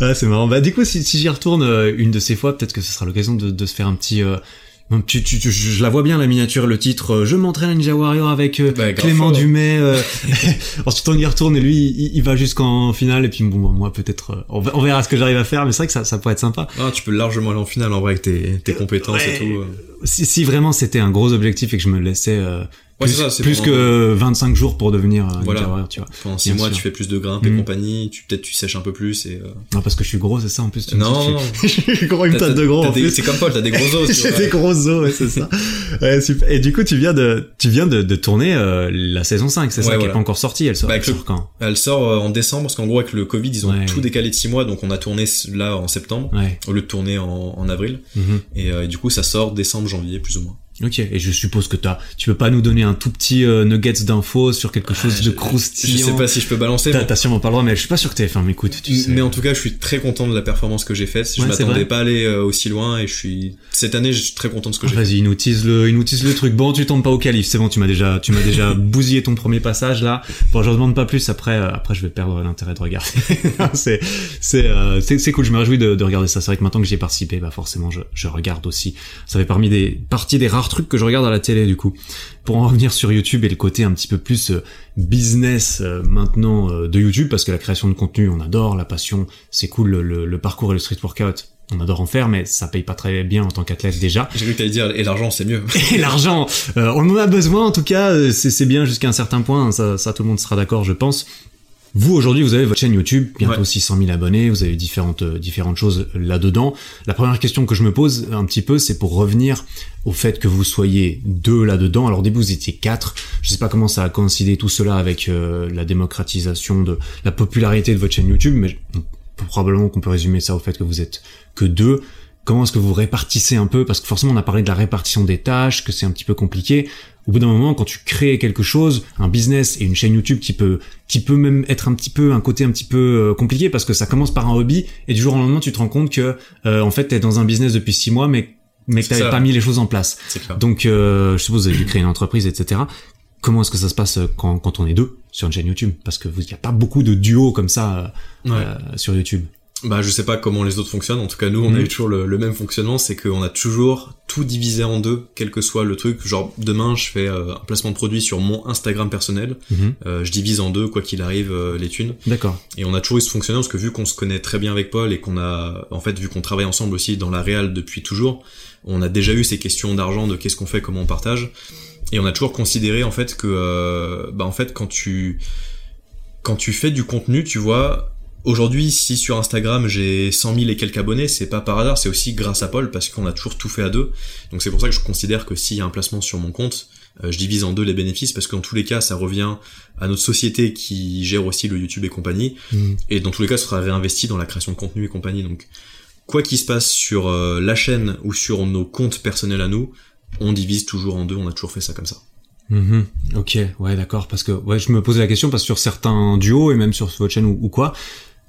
S3: Ah, c'est marrant. Bah du coup si, si j'y retourne euh, une de ces fois, peut-être que ce sera l'occasion de, de se faire un petit. Euh... Tu, tu, tu, je la vois bien la miniature, le titre. Euh, je m'entraîne à Ninja Warrior avec euh,
S2: bah,
S3: Clément
S2: fort.
S3: Dumais. Euh, *laughs* *laughs* ensuite on y retourne et lui il, il va jusqu'en finale et puis bon moi peut-être euh, on, on, verra ce que j'arrive à faire mais c'est vrai que ça, ça pourrait être sympa.
S2: Ah, tu peux largement aller en finale en vrai avec tes, tes compétences
S3: ouais.
S2: et tout.
S3: Si, si vraiment c'était un gros objectif et que je me laissais
S2: Ouais,
S3: plus,
S2: ça,
S3: plus
S2: pendant...
S3: que 25 jours pour devenir un
S2: voilà.
S3: warrior, tu vois.
S2: Pendant 6 mois, sûr. tu fais plus de grimpe et mmh. compagnie, tu peut-être tu sèches un peu plus et euh...
S3: Non, parce que je suis gros, c'est ça en plus. Tu
S2: non, non, non.
S3: je suis *laughs* gros une de gros.
S2: C'est comme Paul, t'as des gros os. *laughs*
S3: J'ai des gros os, ouais, c'est ça. *laughs* ouais, super. Et du coup, tu viens de, tu viens de, de tourner euh, la saison 5, c'est
S2: ouais,
S3: ça
S2: voilà.
S3: qui est pas encore sortie. Elle sort,
S2: bah,
S3: elle sort quand?
S2: Elle sort euh, en décembre parce qu'en gros avec le Covid, ils ont tout décalé de 6 mois, donc on a tourné là en septembre au lieu de tourner en, en avril.
S3: Mm -hmm.
S2: et, euh, et, du coup, ça sort décembre, janvier, plus ou moins.
S3: Ok, et je suppose que t'as, tu peux pas nous donner un tout petit euh, nuggets d'infos sur quelque chose
S2: Ah,
S3: de
S2: je-
S3: croustillant.
S2: Je sais pas si je peux balancer.
S3: T'as,
S2: mais-
S3: t'as sûrement pas le droit, mais je suis pas sûr que TF1 m'écoute, tu sais.
S2: Mais en tout cas, je suis très content de la performance que j'ai faite. Je
S3: Ouais,
S2: m'attendais pas à aller euh, aussi loin et je suis cette année, je suis très content de ce que
S3: Ah,
S2: j'ai fait.
S3: Vas-y, il nous tease le, il nous tease le truc. Bon, tu tombes pas au calife, c'est bon, tu m'as déjà, tu m'as déjà *laughs* bousillé ton premier passage là. Bon, je demande pas plus. Après, euh, après, je vais perdre l'intérêt de regarder. *laughs* c'est, c'est, euh, c'est, c'est cool. Je me réjouis de, de regarder ça. C'est vrai que maintenant que j'y ai participé, bah forcément, je, je regarde aussi. Ça fait parmi des parties des rares trucs que je regarde à la télé du coup. Pour en revenir sur YouTube et le côté un petit peu plus euh, business euh, maintenant euh, de YouTube, parce que la création de contenu, on adore, la passion, c'est cool, le, parcours et le street workout, on adore en faire, mais ça paye pas très bien en tant qu'athlète déjà.
S2: J'ai cru que t'allais dire et l'argent c'est mieux. *laughs*
S3: Et l'argent, euh, on en a besoin en tout cas, c'est c'est bien jusqu'à un certain point, ça, ça tout le monde sera d'accord je pense. Vous aujourd'hui vous avez votre chaîne YouTube, bientôt
S2: Ouais.
S3: 600 000 abonnés, vous avez différentes euh, différentes choses là-dedans. La première question que je me pose un petit peu, c'est pour revenir au fait que vous soyez deux là-dedans. Alors au début vous étiez quatre, je sais pas comment ça a coïncidé tout cela avec euh, la démocratisation de la popularité de votre chaîne YouTube, mais probablement qu'on peut résumer ça au fait que vous êtes que deux. Comment est-ce que vous répartissez un peu? Parce que forcément, on a parlé de la répartition des tâches, que c'est un petit peu compliqué. Au bout d'un moment, quand tu crées quelque chose, un business et une chaîne YouTube qui peut, qui peut même être un petit peu un côté un petit peu euh, compliqué parce que ça commence par un hobby et du jour au lendemain, tu te rends compte que euh, en fait, t'es dans un business depuis six mois, mais mais que t'avais pas mis les choses en place. Donc, euh, je suppose que vous avez dû créer une entreprise, etc. Comment est-ce que ça se passe euh, quand, quand on est deux sur une chaîne YouTube? Parce que vous, il y a pas beaucoup de duos comme ça euh,
S2: Ouais.
S3: euh, sur YouTube.
S2: Bah, je sais pas comment les autres fonctionnent. En tout cas, nous, on
S3: Mhm.
S2: a eu toujours le, le même fonctionnement, c'est qu'on a toujours tout divisé en deux, quel que soit le truc. Genre, demain, je fais euh, un placement de produit sur mon Instagram personnel.
S3: Mhm.
S2: Euh, je divise en deux, quoi qu'il arrive, euh, les thunes.
S3: D'accord.
S2: Et on a toujours eu ce fonctionnement parce que vu qu'on se connaît très bien avec Paul et qu'on a, en fait, vu qu'on travaille ensemble aussi dans la réal depuis toujours, on a déjà eu ces questions d'argent, de qu'est-ce qu'on fait, comment on partage. Et on a toujours considéré, en fait, que, bah, en fait, quand tu, quand tu fais du contenu, tu vois, aujourd'hui, si sur Instagram j'ai 100 000 et quelques abonnés, c'est pas par hasard, c'est aussi grâce à Paul parce qu'on a toujours tout fait à deux. Donc c'est pour ça que je considère que s'il y a un placement sur mon compte, euh, je divise en deux les bénéfices parce que dans tous les cas, ça revient à notre société qui gère aussi le YouTube et compagnie.
S3: Mhm.
S2: Et dans tous les cas, ce sera réinvesti dans la création de contenu et compagnie. Donc, quoi qu'il se passe sur euh, la chaîne ou sur nos comptes personnels à nous, on divise toujours en deux. On a toujours fait ça comme ça.
S3: Mhm. Ok, ouais, d'accord. Parce que ouais, je me posais la question parce que sur certains duos et même sur votre chaîne ou, ou quoi,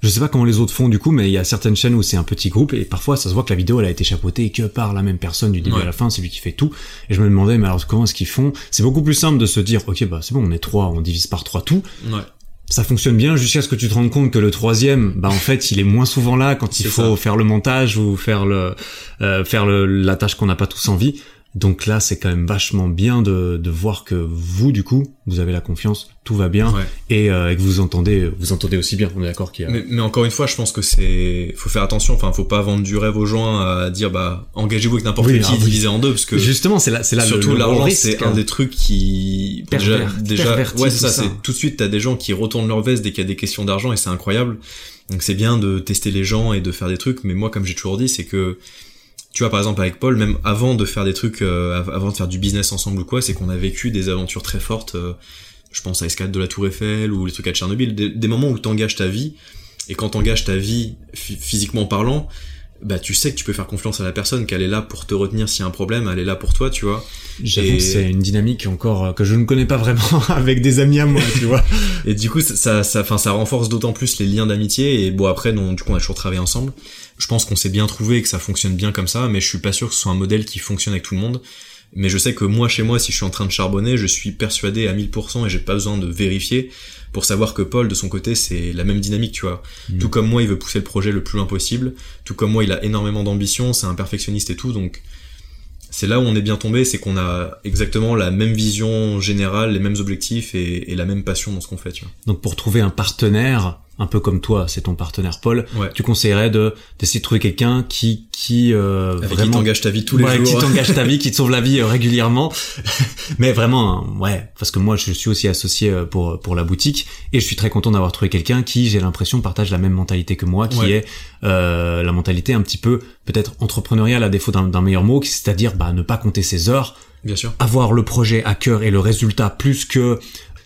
S3: je sais pas comment les autres font du coup, mais il y a certaines chaînes où c'est un petit groupe et parfois ça se voit que la vidéo elle a été chapeautée que par la même personne du début
S2: Ouais.
S3: à la fin, c'est lui qui fait tout. Et je me demandais, mais alors comment est-ce qu'ils font? C'est beaucoup plus simple de se dire, ok, bah c'est bon, on est trois, on divise par trois tout.
S2: Ouais.
S3: Ça fonctionne bien jusqu'à ce que tu te rendes compte que le troisième, bah en fait, il est moins souvent là quand il faut
S2: ça.
S3: faire le montage ou faire le euh, faire le, la tâche qu'on n'a pas tous envie. Donc là, c'est quand même vachement bien de, de voir que vous, du coup, vous avez la confiance, tout va bien,
S2: Ouais.
S3: et, euh, et que vous entendez, vous entendez aussi bien. On est d'accord qu'il y a.
S2: Mais, mais encore une fois, je pense que c'est, faut faire attention. Enfin, faut pas vendre du rêve aux gens à dire bah engagez-vous avec n'importe
S3: Oui,
S2: qui,
S3: ah oui.
S2: divisé en deux, parce que
S3: Justement, c'est là, c'est là
S2: surtout l'argent, c'est
S3: hein.
S2: un des trucs qui
S3: Pervers-
S2: déjà, déjà, ouais, c'est ça.
S3: ça.
S2: C'est tout de suite t'as des gens qui retournent leur veste dès qu'il y a des questions d'argent et c'est incroyable. Donc c'est bien de tester les gens et de faire des trucs. Mais moi, comme j'ai toujours dit, c'est que tu vois par exemple avec Paul, même avant de faire des trucs, euh, av- avant de faire du business ensemble ou quoi, c'est qu'on a vécu des aventures très fortes. euh, je pense à Escalade de la Tour Eiffel ou les trucs à Tchernobyl, des, des moments où t'engages ta vie. Et quand t'engages ta vie phy- physiquement parlant, bah tu sais que tu peux faire confiance à la personne, qu'elle est là pour te retenir s'il y a un problème, elle est là pour toi, tu vois.
S3: J'avoue
S2: et-
S3: que c'est une dynamique encore euh, que je ne connais pas vraiment *laughs* avec des amis à moi, tu vois.
S2: Et du coup, ça, ça, enfin, ça renforce d'autant plus les liens d'amitié. Et bon, après, non, du coup, on a toujours travaillé ensemble. Je pense qu'on s'est bien trouvé et que ça fonctionne bien comme ça, mais je suis pas sûr que ce soit un modèle qui fonctionne avec tout le monde. Mais je sais que moi, chez moi, si je suis en train de charbonner, je suis persuadé à 1000% et j'ai pas besoin de vérifier pour savoir que Paul, de son côté, c'est la même dynamique, tu vois.
S3: Mm.
S2: Tout comme moi, il veut pousser le projet le plus loin possible. Tout comme moi, il a énormément d'ambition, c'est un perfectionniste et tout, donc c'est là où on est bien tombé, c'est qu'on a exactement la même vision générale, les mêmes objectifs et, et la même passion dans ce qu'on fait, tu vois.
S3: Donc pour trouver un partenaire, un peu comme toi, c'est ton partenaire Paul,
S2: Ouais.
S3: tu conseillerais de d'essayer de trouver quelqu'un qui qui euh,
S2: Avec
S3: vraiment
S2: t'engage ta vie tous les
S3: Ouais,
S2: jours.
S3: qui t'engage ta vie, *laughs* qui te sauve la vie euh, régulièrement. *laughs* Mais vraiment, ouais, parce que moi, je suis aussi associé euh, pour pour la boutique et je suis très content d'avoir trouvé quelqu'un qui, j'ai l'impression, partage la même mentalité que moi, qui
S2: Ouais.
S3: est euh, la mentalité un petit peu peut-être entrepreneuriale à défaut d'un meilleur mot, qui- c'est-à-dire bah ne pas compter ses heures,
S2: Bien sûr.
S3: avoir le projet à cœur et le résultat plus que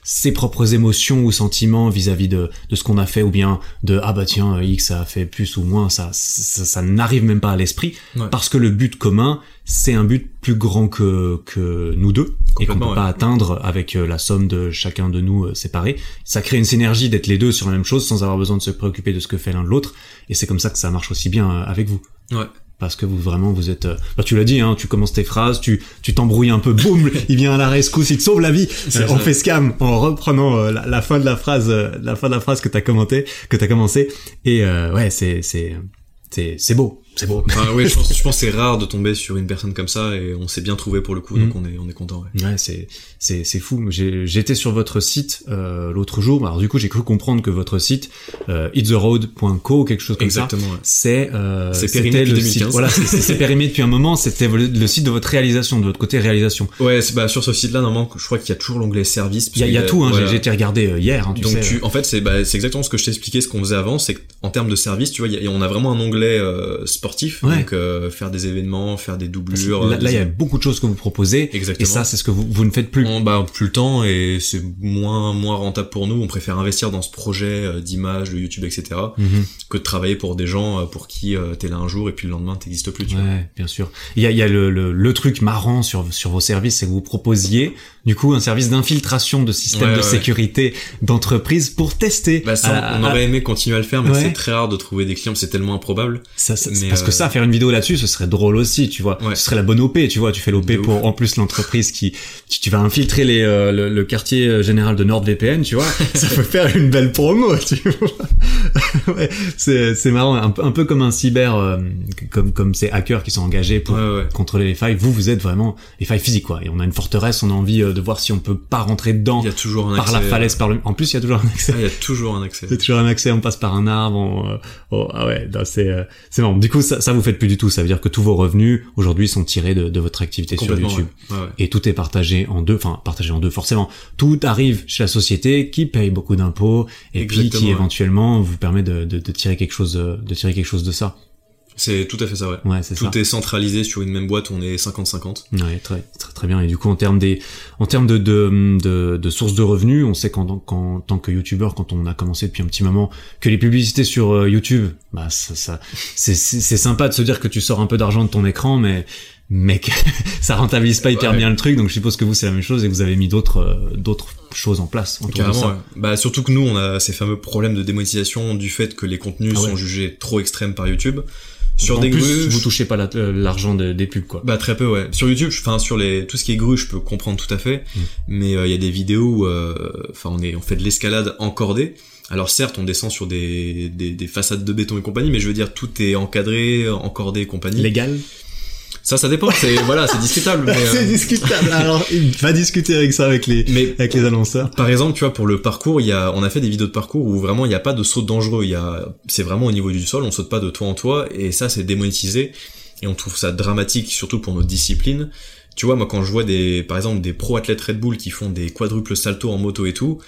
S3: ses propres émotions ou sentiments vis-à-vis de, de ce qu'on a fait ou bien de ah bah tiens X a fait plus ou moins ça ça, ça n'arrive même pas à l'esprit
S2: Ouais.
S3: parce que le but commun c'est un but plus grand que que nous deux et qu'on peut
S2: Complètement,
S3: pas atteindre avec euh, la somme de chacun de nous euh, séparés ça crée une synergie d'être les deux sur la même chose sans avoir besoin de se préoccuper de ce que fait l'un de l'autre et c'est comme ça que ça marche aussi bien euh, avec vous
S2: Ouais.
S3: Parce que vous vraiment vous êtes euh, bah tu l'as dit hein tu commences tes phrases tu tu t'embrouilles un peu boum *laughs* il vient à la rescousse il te sauve la vie. Euh, on fait scam en reprenant euh, la, la fin de la phrase euh, la fin de la phrase que t'as commenté que t'as commencé. Et euh, ouais c'est c'est c'est beau c'est beau
S2: Enfin, oui, je *laughs* pense, je pense c'est rare de tomber sur une personne comme ça et on s'est bien trouvé pour le coup, donc
S3: Mm.
S2: on est, on est content. Ouais.
S3: Ouais, c'est c'est c'est fou. J'ai- J'étais sur votre site euh, l'autre jour. Alors du coup, j'ai cru comprendre que votre site euh, ittheroad.co quelque chose comme ça.
S2: Exactement. Ouais.
S3: C'est euh,
S2: C'est
S3: c'était
S2: périmé depuis
S3: le
S2: 2015.
S3: site. Voilà, c'est- périmé depuis un moment. C'était le, le site de votre réalisation, de votre côté réalisation.
S2: Ouais, c'est bah sur ce site-là, normalement, je crois qu'il y a toujours l'onglet service.
S3: Il y a, y a tout. Hein, j'ai- J'ai été regardé euh, hier. Hein, tu
S2: Donc
S3: sais.
S2: tu, en fait, c'est bah, c'est exactement ce que je t'ai expliqué, ce qu'on faisait avant, c'est qu'en termes de service, tu vois, y a- on a vraiment un onglet euh, sportif,
S3: Ouais.
S2: donc euh, faire des événements, faire des doublures.
S3: là, il y a beaucoup de choses que vous proposez.
S2: Exactement.
S3: Et ça, c'est ce que vous, vous ne faites plus.
S2: On, bah, plus le temps et c'est moins moins rentable pour nous. On préfère investir dans ce projet euh, d'image, de YouTube, etc.
S3: Mhm.
S2: que de travailler pour des gens euh, pour qui euh, t'es là un jour et puis le lendemain t'existes plus. Tu vois.
S3: Ouais, bien sûr. Il y a, il y a le, le, le truc marrant sur, sur vos services, c'est que vous proposiez du coup un service d'infiltration de système
S2: Ouais,
S3: de sécurité d'entreprise pour tester.
S2: Bah, ça,
S3: à-
S2: on
S3: à-
S2: aurait aimé continuer à le faire, mais c'est très rare de trouver des clients, c'est tellement improbable.
S3: ça, ça-
S2: mais,
S3: parce que
S2: euh,
S3: ça, faire une vidéo là-dessus, ce serait drôle aussi, tu vois.
S2: Ouais.
S3: Ce serait la bonne OP, tu vois. Tu fais l'OP pour
S2: ouf.
S3: en plus l'entreprise qui, tu, tu vas infiltrer les, euh, le, le quartier euh, général de NordVPN, tu vois. *laughs* ça peut faire une belle promo, tu vois. *laughs* ouais, c'est, c'est marrant, un, peu- un peu comme un cyber, euh, comme, comme ces hackers qui sont engagés pour
S2: Ouais,
S3: contrôler les failles. Vous, vous êtes vraiment les failles physiques, quoi. Et on a une forteresse, on a envie euh, de voir si on peut pas rentrer dedans
S2: Il y a toujours un
S3: par
S2: accès.
S3: la falaise, par le. En plus, il y a toujours un accès.
S2: Ah, il y a toujours un accès.
S3: Il y a toujours un accès, on passe par un arbre. On, euh, oh, ah ouais, c'est euh, c'est marrant. Du coup, ça, ça vous faites plus du tout. Ça veut dire que tous vos revenus aujourd'hui sont tirés de, de votre activité sur YouTube.
S2: ouais. Ouais, ouais.
S3: Et tout est partagé en deux, enfin partagé en deux forcément. Tout arrive chez la société qui paye beaucoup d'impôts et puis qui éventuellement vous permet de, de, de tirer quelque chose de tirer quelque chose de ça.
S2: C'est tout à fait ça, ouais.
S3: Ouais, c'est ça.
S2: Tout est centralisé sur une même boîte, on est 50-50.
S3: Ouais, très, très très bien. Et du coup, en termes des, en termes de de, de, de sources de revenus, on sait qu'en qu'en tant que youtubeur, quand on a commencé depuis un petit moment, que les publicités sur euh, YouTube, bah ça, ça c'est c'est c'est sympa de se dire que tu sors un peu d'argent de ton écran, mais mais que *laughs* ça rentabilise pas hyper
S2: Ouais.
S3: bien le truc. Donc je suppose que vous c'est la même chose et que vous avez mis d'autres euh, d'autres choses en place de
S2: Carrément,
S3: ça.
S2: ouais. Bah, surtout que nous, on a ces fameux problèmes de démonétisation du fait que les contenus
S3: Ah ouais.
S2: sont jugés trop extrêmes par YouTube. Sur
S3: en
S2: des
S3: plus,
S2: grues,
S3: vous touchez pas la- euh, l'argent de- des pubs quoi.
S2: Bah très peu ouais. Sur YouTube, enfin sur les tout ce qui est grue, je peux comprendre tout à fait,
S3: Mm.
S2: mais euh, il y a des vidéos où euh, enfin on est on fait de l'escalade encordée. Alors certes, on descend sur des, des des façades de béton et compagnie, mais je veux dire tout est encadré, encordé et compagnie.
S3: Légal.
S2: Ça ça dépend, c'est *laughs* voilà, c'est discutable mais
S3: c'est
S2: euh,
S3: discutable. *laughs* Alors, va discuter avec ça avec les
S2: mais
S3: avec les annonceurs.
S2: par exemple, tu vois, pour le parcours, il y a, on a fait des vidéos de parcours où vraiment il n'y a pas de saut dangereux. Il y a, c'est vraiment au niveau du sol, on saute pas de toit en toit, et ça c'est démonétisé. Et on trouve ça dramatique, surtout pour nos disciplines. Tu vois, moi quand je vois des, par exemple, des pro athlètes Red Bull qui font des quadruples saltos en moto et tout,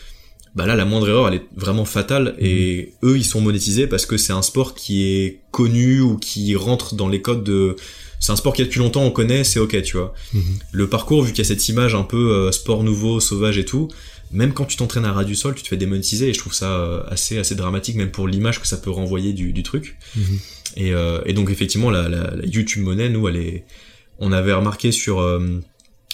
S2: bah là la moindre erreur elle est vraiment fatale. Et eux ils sont monétisés parce que c'est un sport qui est connu ou qui rentre dans les codes de, c'est un sport qui est depuis longtemps, on connaît, c'est ok, tu vois.
S3: Mhm.
S2: Le parcours, vu qu'il y a cette image un peu euh, sport nouveau, sauvage et tout, même quand tu t'entraînes à ras du sol, tu te fais démonétiser et je trouve ça euh, assez assez dramatique, même pour l'image que ça peut renvoyer du, du truc.
S3: Mhm.
S2: Et, euh, et donc effectivement, la, la, la YouTube monnaie, nous, elle est, on avait remarqué sur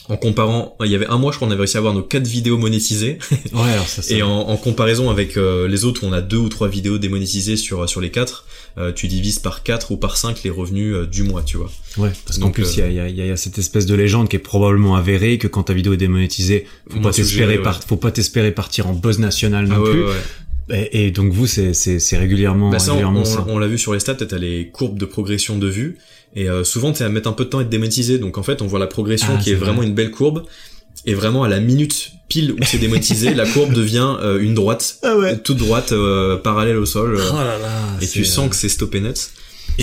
S2: en comparant, il y avait un mois, je crois, on avait réussi à avoir nos quatre vidéos monétisées. *laughs*
S3: Ouais, alors ça. ça-
S2: Et en, en comparaison avec euh, les autres où on a deux ou trois vidéos démonétisées sur sur les quatre, euh, tu divises par quatre ou par cinq les revenus euh, du mois, tu vois.
S3: Ouais, parce qu'en plus, il
S2: euh,
S3: y, a, il y, a, il y a cette espèce de légende qui est probablement avérée que quand ta vidéo est démonétisée, faut pas t'espérer
S2: géré, ouais.
S3: par- faut pas t'espérer partir en buzz national non
S2: Ah ouais,
S3: plus.
S2: ouais, ouais.
S3: Et, et donc vous, c'est régulièrement,
S2: Bah ça, on,
S3: régulièrement
S2: on-
S3: ça.
S2: on l'a vu sur les stats, t'as les courbes de progression de vues, et euh, souvent t'es à mettre un peu de temps à être démonétisé, donc en fait on voit la progression
S3: Ah,
S2: qui est
S3: vrai.
S2: vraiment une belle courbe, et vraiment à la minute pile où c'est démonétisé, *laughs* la courbe devient euh, une droite,
S3: Ah ouais.
S2: toute droite, euh, parallèle au sol,
S3: Oh là là.
S2: et tu sens que c'est stoppé net.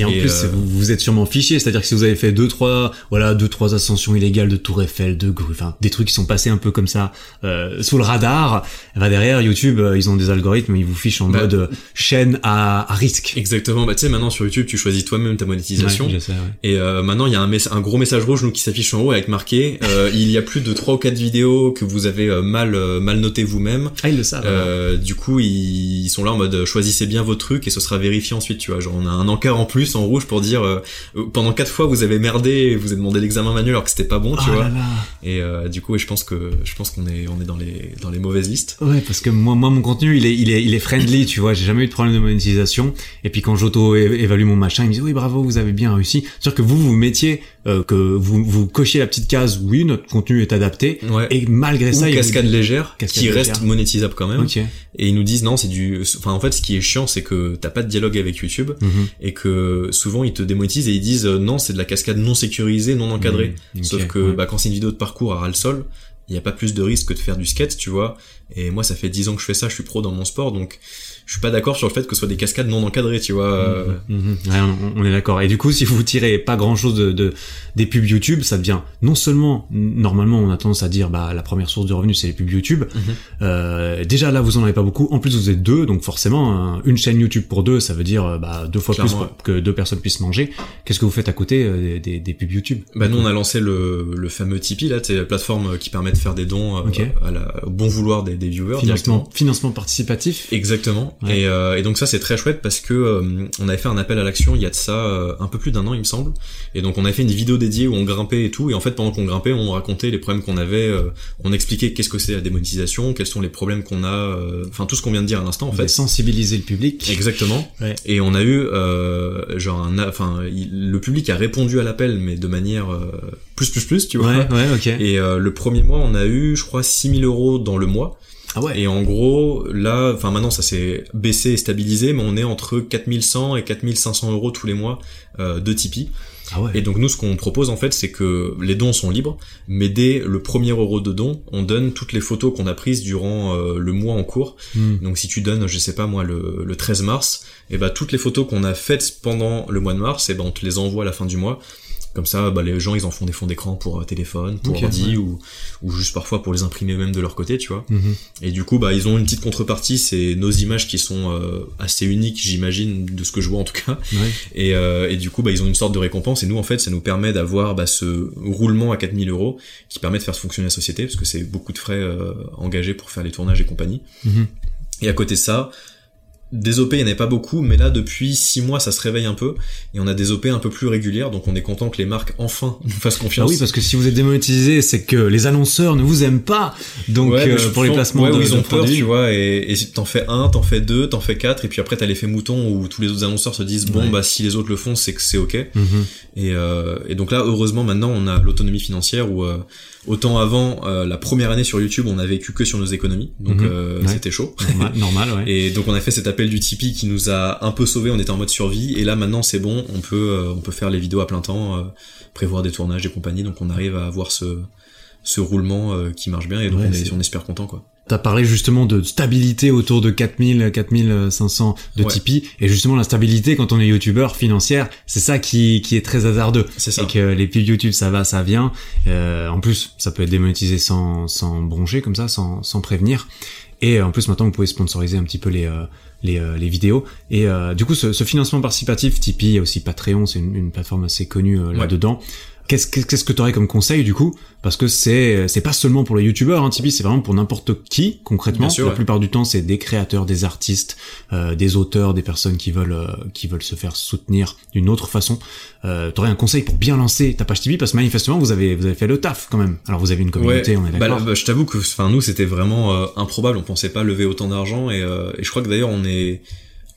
S3: Et en plus,
S2: euh,
S3: vous, vous êtes sûrement fiché, c'est-à-dire que si vous avez fait deux trois, voilà, deux trois ascensions illégales de Tour Eiffel, de grues, enfin des trucs qui sont passés un peu comme ça euh, sous le radar, ben derrière YouTube, euh, ils ont des algorithmes, ils vous fichent en
S2: Bah,
S3: mode chaîne à, à risque.
S2: Exactement. Bah tu sais maintenant sur YouTube, tu choisis toi-même ta monétisation.
S3: Ouais, je sais, ouais.
S2: Et euh, maintenant, il y a un, un gros message rouge nous qui s'affiche en haut avec marqué euh, il y a plus de trois ou quatre vidéos que vous avez euh, mal mal notées vous-même.
S3: Ah, ils le savent.
S2: Euh, du coup, ils, ils sont là en mode choisissez bien vos trucs et ce sera vérifié ensuite, tu vois. Genre, on a un encart en plus en rouge pour dire euh, euh, pendant quatre fois vous avez merdé et vous avez demandé l'examen manuel alors que c'était pas bon, tu
S3: Ah
S2: vois.
S3: là là.
S2: Et euh, du coup, je pense que je pense qu'on est on est dans les dans les mauvaises listes.
S3: Ouais, parce que moi, moi, mon contenu, il est, il est, il est friendly, tu vois. J'ai jamais eu de problème de monétisation. Et puis quand j'auto-évalue mon machin, il me dit oui, bravo, vous avez bien réussi. C'est-à-dire que vous, vous mettiez, euh, que vous, vous cochiez la petite case, oui, notre contenu est adapté.
S2: Ouais.
S3: Et malgré
S2: Ou
S3: ça, il
S2: cascade
S3: dit-
S2: légère
S3: Cascade
S2: qui
S3: légère.
S2: reste monétisable quand même. Et ils nous disent non, c'est du. Enfin, en fait, ce qui est chiant, c'est que t'as pas de dialogue avec YouTube
S3: Mhm.
S2: et que souvent ils te démonétisent et ils disent euh, non, c'est de la cascade non sécurisée, non encadrée.
S3: Mhm.
S2: Sauf que
S3: ouais.
S2: bah, quand c'est une vidéo de parcours à ras le sol, il y a pas plus de risque que de faire du skate, tu vois. Et moi, ça fait 10 ans que je fais ça, je suis pro dans mon sport, donc je suis pas d'accord sur le fait que ce soit des cascades non encadrées, tu vois.
S3: Mhm. Ouais, on, on est d'accord. Et du coup, si vous tirez pas grand chose de, de- des pubs YouTube, ça devient non seulement normalement on a tendance à dire bah la première source de revenus c'est les pubs YouTube.
S2: Mhm.
S3: Euh, déjà là vous en avez pas beaucoup. En plus vous êtes deux, donc forcément un- une chaîne YouTube pour deux, ça veut dire euh, bah deux fois
S2: Clairement,
S3: plus que deux personnes puissent manger. Qu'est-ce que vous faites à côté euh, des, des, pubs YouTube?
S2: Bah nous on a lancé le, le fameux Tipeee là, c'est la plateforme qui permet de faire des dons euh,
S3: Ok.
S2: à la, au bon vouloir des, des viewers directement.
S3: financement financement participatif.
S2: Exactement.
S3: Ouais.
S2: Et, euh, et donc ça c'est très chouette parce que euh, on avait fait un appel à l'action il y a de ça euh, un peu plus d'un an il me semble. Et donc on a fait une vidéo dédiée où on grimpait et tout. Et en fait pendant qu'on grimpait on racontait les problèmes qu'on avait, euh, on expliquait qu'est-ce que c'est la démonétisation, quels sont les problèmes qu'on a, euh, enfin tout ce qu'on vient de dire à l'instant en fait.
S3: sensibiliser le public.
S2: Exactement.
S3: Ouais.
S2: Et on a eu euh, genre un, enfin le public a répondu à l'appel mais de manière euh, plus plus plus tu vois.
S3: Ouais, ouais, ok.
S2: Et euh, le premier mois, on a eu, je crois, 6000 euros dans le mois.
S3: Ah ouais.
S2: Et en gros, là, enfin maintenant, ça s'est baissé et stabilisé, mais on est entre 4100 et 4500 euros tous les mois euh, de Tipeee.
S3: Ah ouais.
S2: Et donc nous, ce qu'on propose en fait, c'est que les dons sont libres, mais dès le premier euro de don, on donne toutes les photos qu'on a prises durant euh, le mois en cours.
S3: Hmm.
S2: Donc si tu donnes, je sais pas moi, le, le 13 mars, et ben toutes les photos qu'on a faites pendant le mois de mars, et ben on te les envoie à la fin du mois. Comme ça, bah, les gens ils en font des fonds d'écran pour euh, téléphone, pour
S3: Ok,
S2: ordi
S3: ouais.
S2: ou, ou juste parfois pour les imprimer eux-mêmes de leur côté, tu vois.
S3: Mhm.
S2: Et du coup, bah ils ont une petite contrepartie, c'est nos images qui sont euh, assez uniques, j'imagine, de ce que je vois en tout cas.
S3: Ouais.
S2: Et, euh, et du coup, bah ils ont une sorte de récompense. Et nous, en fait, ça nous permet d'avoir bah, ce roulement à 4000 euros qui permet de faire fonctionner la société parce que c'est beaucoup de frais euh, engagés pour faire les tournages et compagnie.
S3: Mhm.
S2: Et à côté de ça, des OP, il n'y en avait pas beaucoup, mais là, depuis six mois, ça se réveille un peu, et on a des OP un peu plus régulières, donc on est content que les marques, enfin, *laughs* nous fassent
S3: Ah
S2: confiance.
S3: oui, parce que si vous êtes démonétisé, c'est que les annonceurs ne vous aiment pas. Donc
S2: Ouais,
S3: euh, pour les placements
S2: ouais,
S3: de,
S2: où ils ont peur,
S3: produits-
S2: tu vois, et, et t'en fais un, t'en fais deux, t'en fais quatre, et puis après t'as l'effet mouton où tous les autres annonceurs se disent bon
S3: Ouais.
S2: bah si les autres le font, c'est que c'est ok.
S3: Mhm.
S2: Et, euh, et donc là, heureusement, maintenant, on a l'autonomie financière où euh, autant avant, euh, la première année sur YouTube, on a vécu que sur nos économies, donc
S3: Mhm.
S2: euh,
S3: Ouais.
S2: c'était chaud.
S3: normal, *laughs* normal, ouais.
S2: Et donc on a fait cet appel du Tipeee qui nous a un peu sauvés, on était en mode survie, et là maintenant c'est bon, on peut euh, on peut faire les vidéos à plein temps, euh, prévoir des tournages et compagnie, donc on arrive à avoir ce ce roulement euh, qui marche bien et donc
S3: Ouais,
S2: on, est, on super content quoi.
S3: T'as parlé justement de stabilité autour de 4000, 4500 de
S2: Ouais.
S3: Tipeee. Et justement, la stabilité, quand on est youtubeur financière, c'est ça qui, qui est très hasardeux.
S2: C'est ça.
S3: Et que les pubs YouTube, ça va, ça vient. Euh, en plus, ça peut être démonétisé sans, sans broncher, comme ça, sans, sans prévenir. Et en plus, maintenant, vous pouvez sponsoriser un petit peu les, euh, les, euh, les vidéos. Et euh, du coup, ce, ce financement participatif, Tipeee, il y a aussi Patreon, c'est une, une plateforme assez connue euh, là-dedans. Qu'est-ce que- qu'est-ce que tu aurais comme conseil du coup? Parce que c'est c'est pas seulement pour les youtubeurs, hein, Tipeee, c'est vraiment pour n'importe qui concrètement.
S2: Sûr,
S3: La
S2: ouais.
S3: plupart du temps, c'est des créateurs, des artistes, euh, des auteurs, des personnes qui veulent euh, qui veulent se faire soutenir d'une autre façon. Euh, T'aurais un conseil pour bien lancer ta page Tipeee? Parce que manifestement vous avez vous avez fait le taf quand même. Alors vous avez une communauté, on est
S2: bah,
S3: d'accord.
S2: bah, je t'avoue que enfin nous c'était vraiment euh, improbable, on pensait pas lever autant d'argent et, euh, et je crois que d'ailleurs on est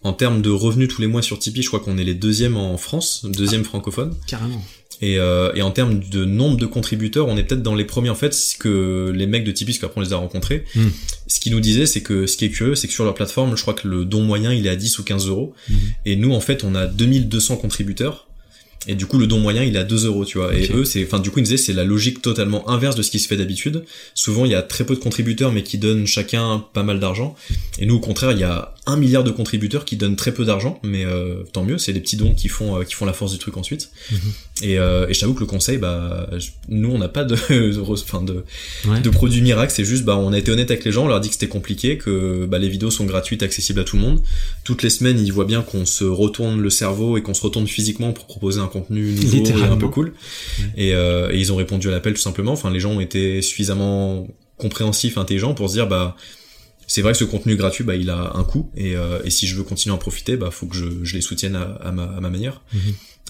S2: en termes de revenus tous les mois sur Tipeee, je crois qu'on est les deuxièmes en France, deuxième francophone.
S3: Carrément.
S2: Et, euh, et en termes de nombre de contributeurs, on est peut-être dans les premiers en fait, ce que les mecs de Tipeee, parce qu'après on les a rencontrés,
S3: Mm.
S2: ce qu'ils nous disaient, c'est que ce qui est curieux, c'est que sur leur plateforme, je crois que le don moyen, il est à 10 ou 15 euros.
S3: Mhm.
S2: Et nous, en fait, on a 2200 contributeurs. Et du coup, le don moyen, il est à 2 euros, tu vois. Et eux, c'est, enfin, du coup, ils disaient, c'est la logique totalement inverse de ce qui se fait d'habitude. Souvent, il y a très peu de contributeurs, mais qui donnent chacun pas mal d'argent. Et nous, au contraire, il y a un milliard de contributeurs qui donnent très peu d'argent, mais euh, tant mieux, c'est des petits dons qui font, euh, qui font la force du truc ensuite. Mhm. Et, euh, et je t'avoue que le conseil, bah, nous, on n'a pas de, *laughs* enfin, de, de produits miracles. C'est juste, bah, on a été honnête avec les gens, on leur a dit que c'était compliqué, que bah, les vidéos sont gratuites, accessibles à tout le monde. Toutes les semaines, ils voient bien qu'on se retourne le cerveau et qu'on se retourne physiquement pour proposer un contenu nouveau et un peu cool. Et, et, ils ont répondu à l'appel tout simplement. Enfin, les gens ont été suffisamment compréhensifs, intelligents pour se dire bah c'est vrai que ce contenu gratuit bah il a un coût et, euh, et si je veux continuer à en profiter bah faut que je, je les soutienne à, à, ma, à ma manière. Mhm.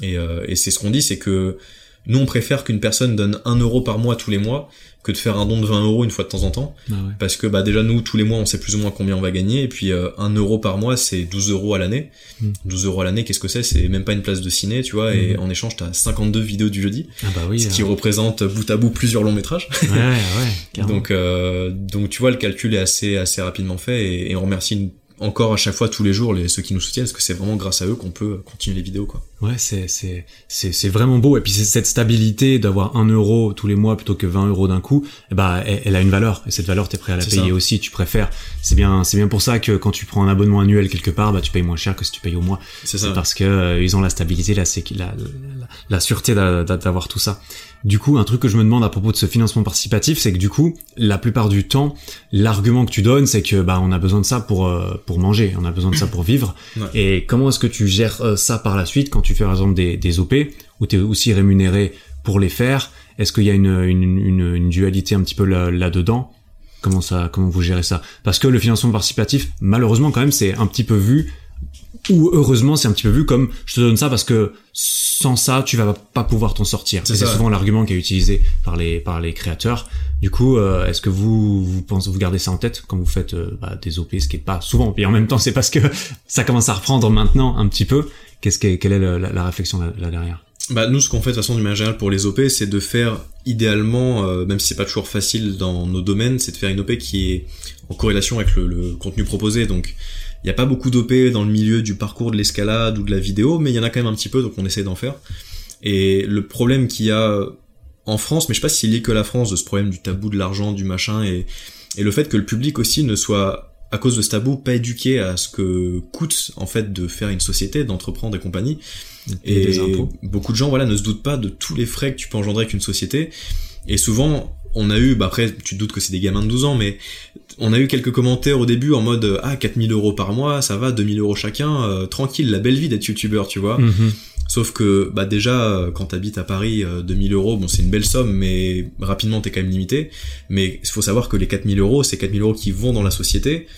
S2: Et, euh, et c'est ce qu'on dit, c'est que nous, on préfère qu'une personne donne 1 euro par mois tous les mois que de faire un don de 20 euros une fois de temps en temps. Ah Parce que bah déjà nous, tous les mois, on sait plus ou moins combien on va gagner. Et puis euh, 1 euro par mois, c'est 12 euros à l'année. 12 hmm. euros à l'année, qu'est-ce que c'est? C'est même pas une place de ciné, tu vois. Et hmm. en échange, t'as 52 vidéos du jeudi.
S3: Ah bah oui,
S2: ce qui représente bout à bout plusieurs longs métrages.
S3: Ouais, ouais,
S2: donc, euh, donc tu vois, le calcul est assez, assez rapidement fait. Et, et on remercie une encore à chaque fois tous les jours les ceux qui nous soutiennent parce que c'est vraiment grâce à eux qu'on peut continuer les vidéos quoi.
S3: Ouais c'est c'est c'est c'est vraiment beau. Et puis c'est cette stabilité d'avoir un euro tous les mois plutôt que 20 euros d'un coup eh bah elle, a une valeur. Et cette valeur t'es prêt à la payer aussi. Tu préfères c'est bien c'est bien pour ça que quand tu prends un abonnement annuel quelque part bah tu payes moins cher que si tu payes au mois. C'est ça. Parce que euh, ils ont la stabilité la la, la, la sûreté d'avoir tout ça. Du coup, un truc que je me demande à propos de ce financement participatif, c'est que du coup, la plupart du temps, l'argument que tu donnes, c'est que bah on a besoin de ça pour euh, pour manger, on a besoin de ça pour vivre. Et comment est-ce que tu gères euh, ça par la suite quand tu fais par exemple des, des OP où tu es aussi rémunéré pour les faire Est-ce qu'il y a une, une, une, une, dualité un petit peu là-dedans? Comment ça comment vous gérez ça? Parce que le financement participatif, malheureusement quand même, c'est un petit peu vu ou heureusement c'est un petit peu vu comme je te donne ça parce que sans ça tu vas pas pouvoir t'en sortir. C'est souvent l'argument qui est utilisé par les par les créateurs. Du coup euh, est-ce que vous vous pensez vous gardez ça en tête quand vous faites euh, bah, des op ce qui est pas souvent et en même temps c'est parce que *laughs* ça commence à reprendre maintenant un petit peu qu'est-ce que quelle est la, réflexion là, derrière?
S2: Bah nous ce qu'on fait de façon du générale pour les op c'est de faire idéalement euh, même si c'est pas toujours facile dans nos domaines c'est de faire une op qui est en corrélation avec le, contenu proposé donc il n'y a pas beaucoup d'OP dans le milieu du parcours de l'escalade ou de la vidéo, mais il y en a quand même un petit peu, donc on essaie d'en faire. Et le problème qu'il y a en France, mais je sais pas si c'est lié que la France, de ce problème du tabou de l'argent, du machin, et le fait que le public aussi ne soit, à cause de ce tabou, pas éduqué à ce que coûte en fait de faire une société, d'entreprendre et compagnie. Et, beaucoup de gens voilà ne se doutent pas de tous les frais que tu peux engendrer avec une société. Et souvent, on a eu, bah après, tu te doutes que c'est des gamins de 12 ans, mais on a eu quelques commentaires au début en mode ah 4000 euros par mois, ça va, 2000 euros chacun, euh, tranquille, la belle vie d'être youtubeur, tu vois. Mhm. Sauf que bah déjà quand t'habites à Paris, 2000 euh, euros, bon c'est une belle somme, mais rapidement t'es quand même limité. Mais il faut savoir que les 4000 euros, c'est 4000 euros qui vont dans la société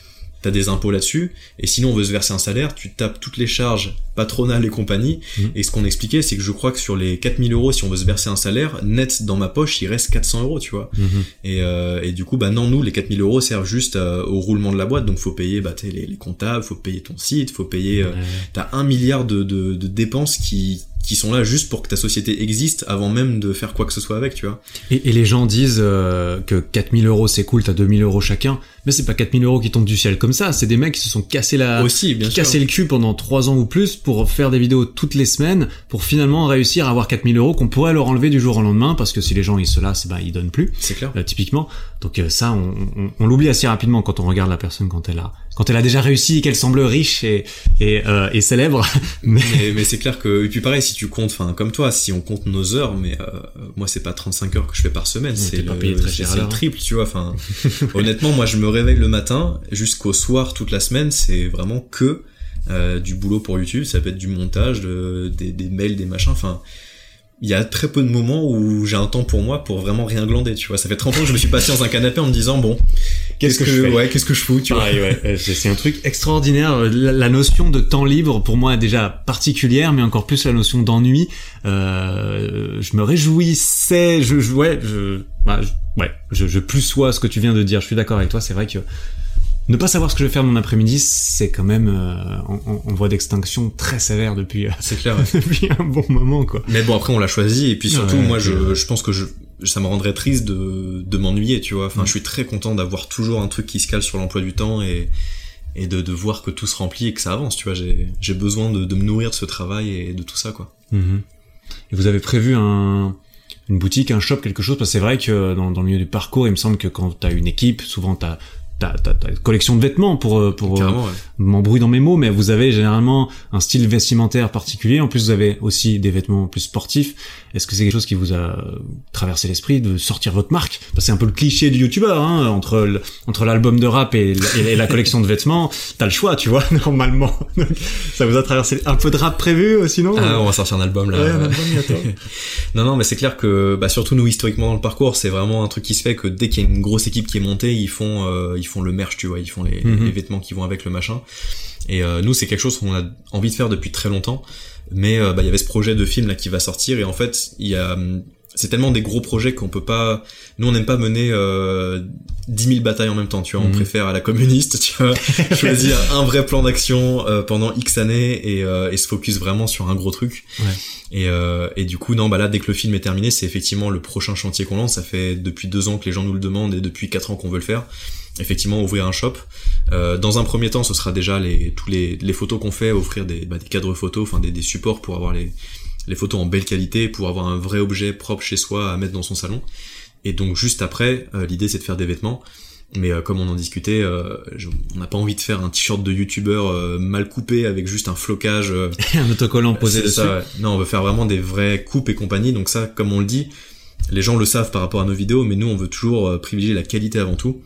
S2: t'as des impôts là-dessus, et sinon on veut se verser un salaire, tu tapes toutes les charges patronales et compagnie, mmh. et ce qu'on expliquait, c'est que je crois que sur les 4000 euros, si on veut se verser un salaire, net dans ma poche, il reste 400 euros, tu vois. Mmh. Et, euh, et du coup, bah non, nous, les 4000 euros servent juste euh, au roulement de la boîte, donc faut payer bah, les, les comptables, faut payer ton site, faut payer... Euh, t'as un milliard de, de, de dépenses qui, qui sont là juste pour que ta société existe avant même de faire quoi que ce soit avec, tu vois.
S3: Et, et les gens disent euh, que 4000 euros c'est cool, t'as 2000 euros chacun, mais c'est pas 4000 euros qui tombent du ciel comme ça, c'est des mecs qui se sont cassés la,
S2: Aussi, bien
S3: cassé le cul pendant 3 ans ou plus pour faire des vidéos toutes les semaines, pour finalement réussir à avoir 4000 euros qu'on pourrait leur enlever du jour au lendemain, parce que si les gens ils se lassent, ben ils donnent plus.
S2: C'est clair.
S3: Euh, typiquement. Donc euh, ça, on, on, on l'oublie assez rapidement quand on regarde la personne quand elle a quand elle a déjà réussi et qu'elle semble riche et et, euh, et célèbre. *laughs*
S2: mais mais, c'est clair que et puis pareil si tu comptes, enfin comme toi, si on compte nos heures, mais euh, moi c'est pas 35 heures que je fais par semaine, c'est le, le triple, tu vois. Enfin *laughs* honnêtement, moi je me réveille le matin jusqu'au soir toute la semaine, c'est vraiment que euh, du boulot pour YouTube. Ça peut être du montage, des, des mails, des machins. Enfin il y a très peu de moments où j'ai un temps pour moi pour vraiment rien glander, tu vois. Ça fait 30 ans que je me suis passé dans un canapé en me disant bon, qu'est-ce que, je fais ouais, qu'est-ce que je fous, tu vois.
S3: Ouais, c'est un truc extraordinaire. La, notion de temps libre pour moi est déjà particulière, mais encore plus la notion d'ennui. Euh, je me réjouissais, je, je ouais, je, bah, ouais, je, je plus sois ce que tu viens de dire. Je suis d'accord avec toi. C'est vrai que ne pas savoir ce que je vais faire mon après-midi, c'est quand même euh, en, voie d'extinction très sévère depuis, euh,
S2: c'est clair, *laughs*
S3: depuis un bon moment quoi.
S2: Mais bon après on l'a choisi et puis surtout moi je, je pense que je ça me rendrait triste de, de m'ennuyer tu vois. Enfin mm. je suis très content d'avoir toujours un truc qui se cale sur l'emploi du temps et et de, de voir que tout se remplit et que ça avance tu vois. J'ai besoin de, de me nourrir de ce travail et de tout ça quoi.
S3: Mm-hmm. et vous avez prévu un une boutique, un shop, quelque chose, parce que c'est vrai que dans, dans le milieu du parcours, il me semble que quand tu as une équipe, souvent tu as t'as, t'as, une collection de vêtements pour euh, pour euh, m'embrouiller dans mes mots, mais vous avez généralement un style vestimentaire particulier. En plus, vous avez aussi des vêtements plus sportifs. Est-ce que c'est quelque chose qui vous a traversé l'esprit de sortir votre marque? Parce que c'est un peu le cliché du youtubeur, hein, entre entre l'album de rap et, la collection de vêtements, t'as le choix, tu vois, *laughs* normalement. ça vous a traversé un peu de rap prévu, euh, sinon
S2: Ah, on va sortir un album là.
S3: Ouais, un album *laughs*
S2: non, non, mais c'est clair que, bah, surtout nous historiquement dans le parcours, c'est vraiment un truc qui se fait que dès qu'il y a une grosse équipe qui est montée, ils font, euh, ils font le merch, tu vois, ils font les, mhm. les vêtements qui vont avec le machin. Et euh, nous, c'est quelque chose qu'on a envie de faire depuis très longtemps. Mais euh, bah, il y avait ce projet de film là qui va sortir et en fait, il y a c'est tellement des gros projets qu'on peut pas nous on n'aime pas mener euh, 10 000 batailles en même temps tu vois on mhm. préfère à la communiste *laughs* tu vois choisir *laughs* un vrai plan d'action euh, pendant X années et, euh, et, se focus vraiment sur un gros truc ouais. et, euh, et du coup non bah là dès que le film est terminé c'est effectivement le prochain chantier qu'on lance ça fait depuis deux ans que les gens nous le demandent et depuis quatre ans qu'on veut le faire effectivement ouvrir un shop. Euh, dans un premier temps, ce sera déjà les tous les, les photos qu'on fait, offrir des, bah, des cadres photos, enfin des, des, supports pour avoir les, les photos en belle qualité, pour avoir un vrai objet propre chez soi à mettre dans son salon. Et donc juste après, euh, l'idée c'est de faire des vêtements. Mais euh, comme on en discutait, euh, on n'a pas envie de faire un t-shirt de youtubeur mal coupé avec juste un flocage. *laughs*
S3: un autocollant posé dessus. Ça,
S2: Non, on veut faire vraiment des vraies coupes et compagnie. Donc ça, comme on le dit, les gens le savent par rapport à nos vidéos, mais nous on veut toujours privilégier la qualité avant tout.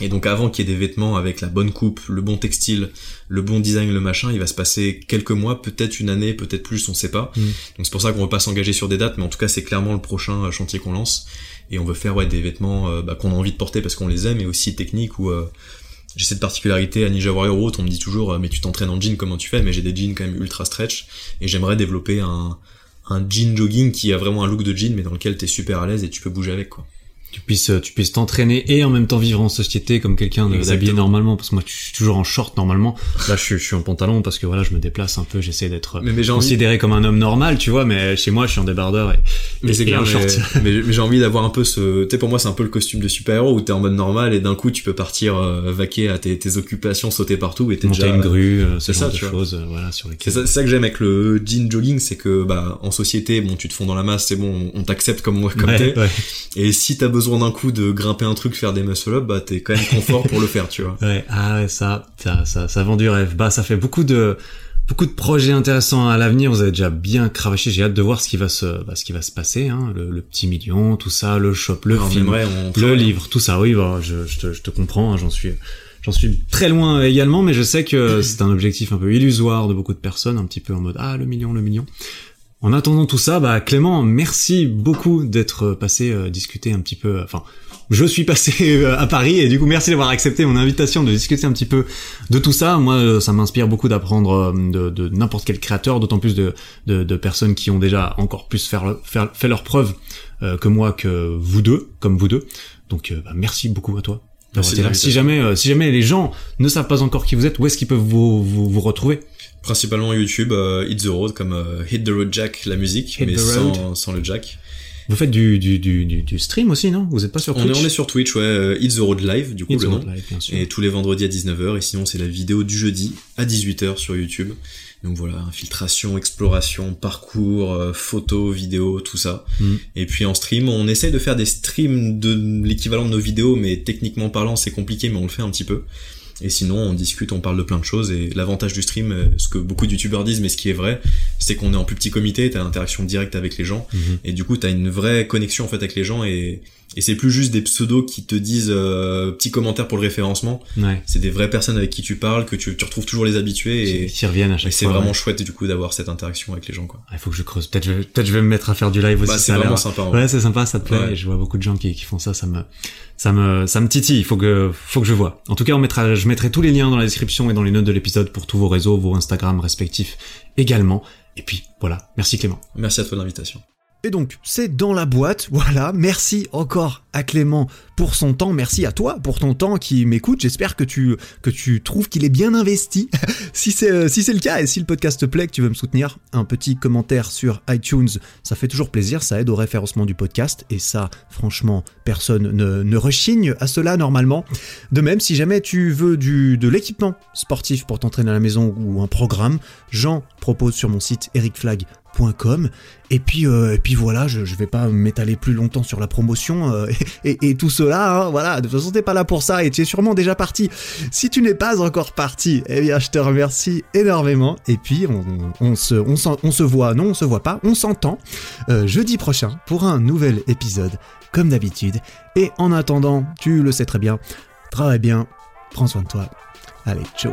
S2: Et donc avant qu'il y ait des vêtements avec la bonne coupe, le bon textile, le bon design, le machin, il va se passer quelques mois, peut-être une année, peut-être plus, on sait pas. Mm. Donc c'est pour ça qu'on veut pas s'engager sur des dates, mais en tout cas c'est clairement le prochain euh, chantier qu'on lance. Et on veut faire ouais des vêtements euh, bah, qu'on a envie de porter parce qu'on les aime, et aussi techniques où euh, j'ai cette particularité à Ninja Warrior Road, on me dit toujours mais tu t'entraînes en jean comment tu fais, mais j'ai des jeans quand même ultra stretch et j'aimerais développer un un jean jogging qui a vraiment un look de jean mais dans lequel t'es super à l'aise et tu peux bouger avec quoi
S3: tu puisses tu puisses t'entraîner et en même temps vivre en société comme quelqu'un d'habillé normalement parce que moi je suis toujours en short normalement. Là je suis, je suis en pantalon parce que voilà je me déplace un peu j'essaie d'être considéré comme un homme normal tu vois mais chez moi je suis en débardeur et
S2: mais c'est clair mais, *laughs* mais, j'ai envie d'avoir un peu ce tu sais pour moi c'est un peu le costume de super héros où t'es en mode normal et d'un coup tu peux partir euh, vaquer à tes, tes, occupations sauter partout et t'es
S3: déjà une grue euh, c'est ça de choses euh, voilà sur
S2: c'est ça, ça, que j'aime avec le jean jogging c'est que bah en société bon tu te fonds dans la masse c'est bon on t'accepte comme comme t'es. et si t'as besoin besoin d'un coup de grimper un truc, faire des muscle up, bah t'es quand même confort pour le faire, tu vois. *laughs*
S3: Ouais, ah ouais, ça, ça, ça, ça vend du rêve. Bah ça fait beaucoup de beaucoup de projets intéressants à l'avenir. Vous avez déjà bien cravaché. J'ai hâte de voir ce qui va se, bah, ce qui va se passer. Hein. Le, petit million, tout ça, le shop, le film, le livre, tout ça. Oui, bah, je, je, te, je te comprends. Hein, J'en suis, j'en suis très loin également, mais je sais que c'est un objectif un peu illusoire de beaucoup de personnes, un petit peu en mode ah le million, le million. En attendant tout ça, bah Clément, merci beaucoup d'être passé euh, discuter un petit peu. Enfin, je suis passé euh, à Paris et du coup merci d'avoir accepté mon invitation de discuter un petit peu de tout ça. Moi, euh, ça m'inspire beaucoup d'apprendre de, de n'importe quel créateur, d'autant plus de, de, de, personnes qui ont déjà encore plus faire, faire, fait leur preuve que moi, que vous deux, comme vous deux. Donc, bah, merci beaucoup à toi. Si jamais, si jamais les gens ne savent pas encore qui vous êtes, où est-ce qu'ils peuvent vous, vous, vous retrouver?
S2: Principalement YouTube, euh, Hit the Road, comme euh, Hit the Road Jack, la musique, mais sans, sans, le jack.
S3: Vous faites du, du, du, du, stream aussi, non? Vous êtes pas sur Twitch
S2: on est, on est sur Twitch, ouais. Euh, Hit the Road Live, du coup, le nom. Et tous les vendredis à 19h. Et sinon, c'est la vidéo du jeudi à 18h sur YouTube. Donc voilà, infiltration, exploration, parcours, euh, photos, vidéos, tout ça. Mm. Et puis en stream, on essaie de faire des streams de l'équivalent de nos vidéos, mais techniquement parlant, c'est compliqué, mais on le fait un petit peu. Et sinon, on discute, on parle de plein de choses. Et l'avantage du stream, euh, ce que beaucoup de youtubeurs disent, mais ce qui est vrai, c'est qu'on est en plus petit comité, t'as interaction directe avec les gens. Mhm. Et du coup, t'as une vraie connexion en fait avec les gens. Et, et c'est plus juste des pseudos qui te disent euh, petits commentaires pour le référencement. Ouais. C'est des vraies personnes avec qui tu parles, que tu, tu retrouves toujours les habitués. Et
S3: qui reviennent à chaque
S2: fois. C'est vraiment chouette du coup d'avoir cette interaction avec les gens. quoi.
S3: Il faut que je creuse. Peut-être je, peut je vais me mettre à faire du live aussi.
S2: Bah, c'est vraiment sympa.
S3: Ouais, c'est sympa, ça te plaît. Et je vois beaucoup de gens qui, qui font ça, ça me ça me ça me titille, il faut que faut que je vois. En tout cas, on mettra je mettrai tous les liens dans la description et dans les notes de l'épisode pour tous vos réseaux, vos Instagram respectifs également. Et puis voilà, merci Clément.
S2: Merci à toi de l'invitation.
S3: Et donc, c'est dans la boîte, voilà. Merci encore à Clément pour son temps. Merci à toi pour ton temps qui m'écoute. J'espère que tu, que trouves qu'il est bien investi. *laughs* si c'est euh, si le cas et si le podcast te plaît, que tu veux me soutenir, un petit commentaire sur iTunes, ça fait toujours plaisir. Ça aide au référencement du podcast. Et ça, franchement, personne ne, ne rechigne à cela normalement. De même, si jamais tu veux du, de l'équipement sportif pour t'entraîner à la maison ou un programme, j'en propose sur mon site ericflag.com
S1: et puis, euh, et puis voilà, je, je vais pas m'étaler plus longtemps sur la promotion euh, *laughs* et, tout cela. Hein, voilà, de toute façon t'es pas là pour ça et tu es sûrement déjà parti. Si tu n'es pas encore parti, eh bien je te remercie énormément. Et puis on, se voit, non on se voit pas, on s'entend euh, jeudi prochain pour un nouvel épisode comme d'habitude. Et en attendant, tu le sais très bien, travaille bien, prends soin de toi. Allez, ciao.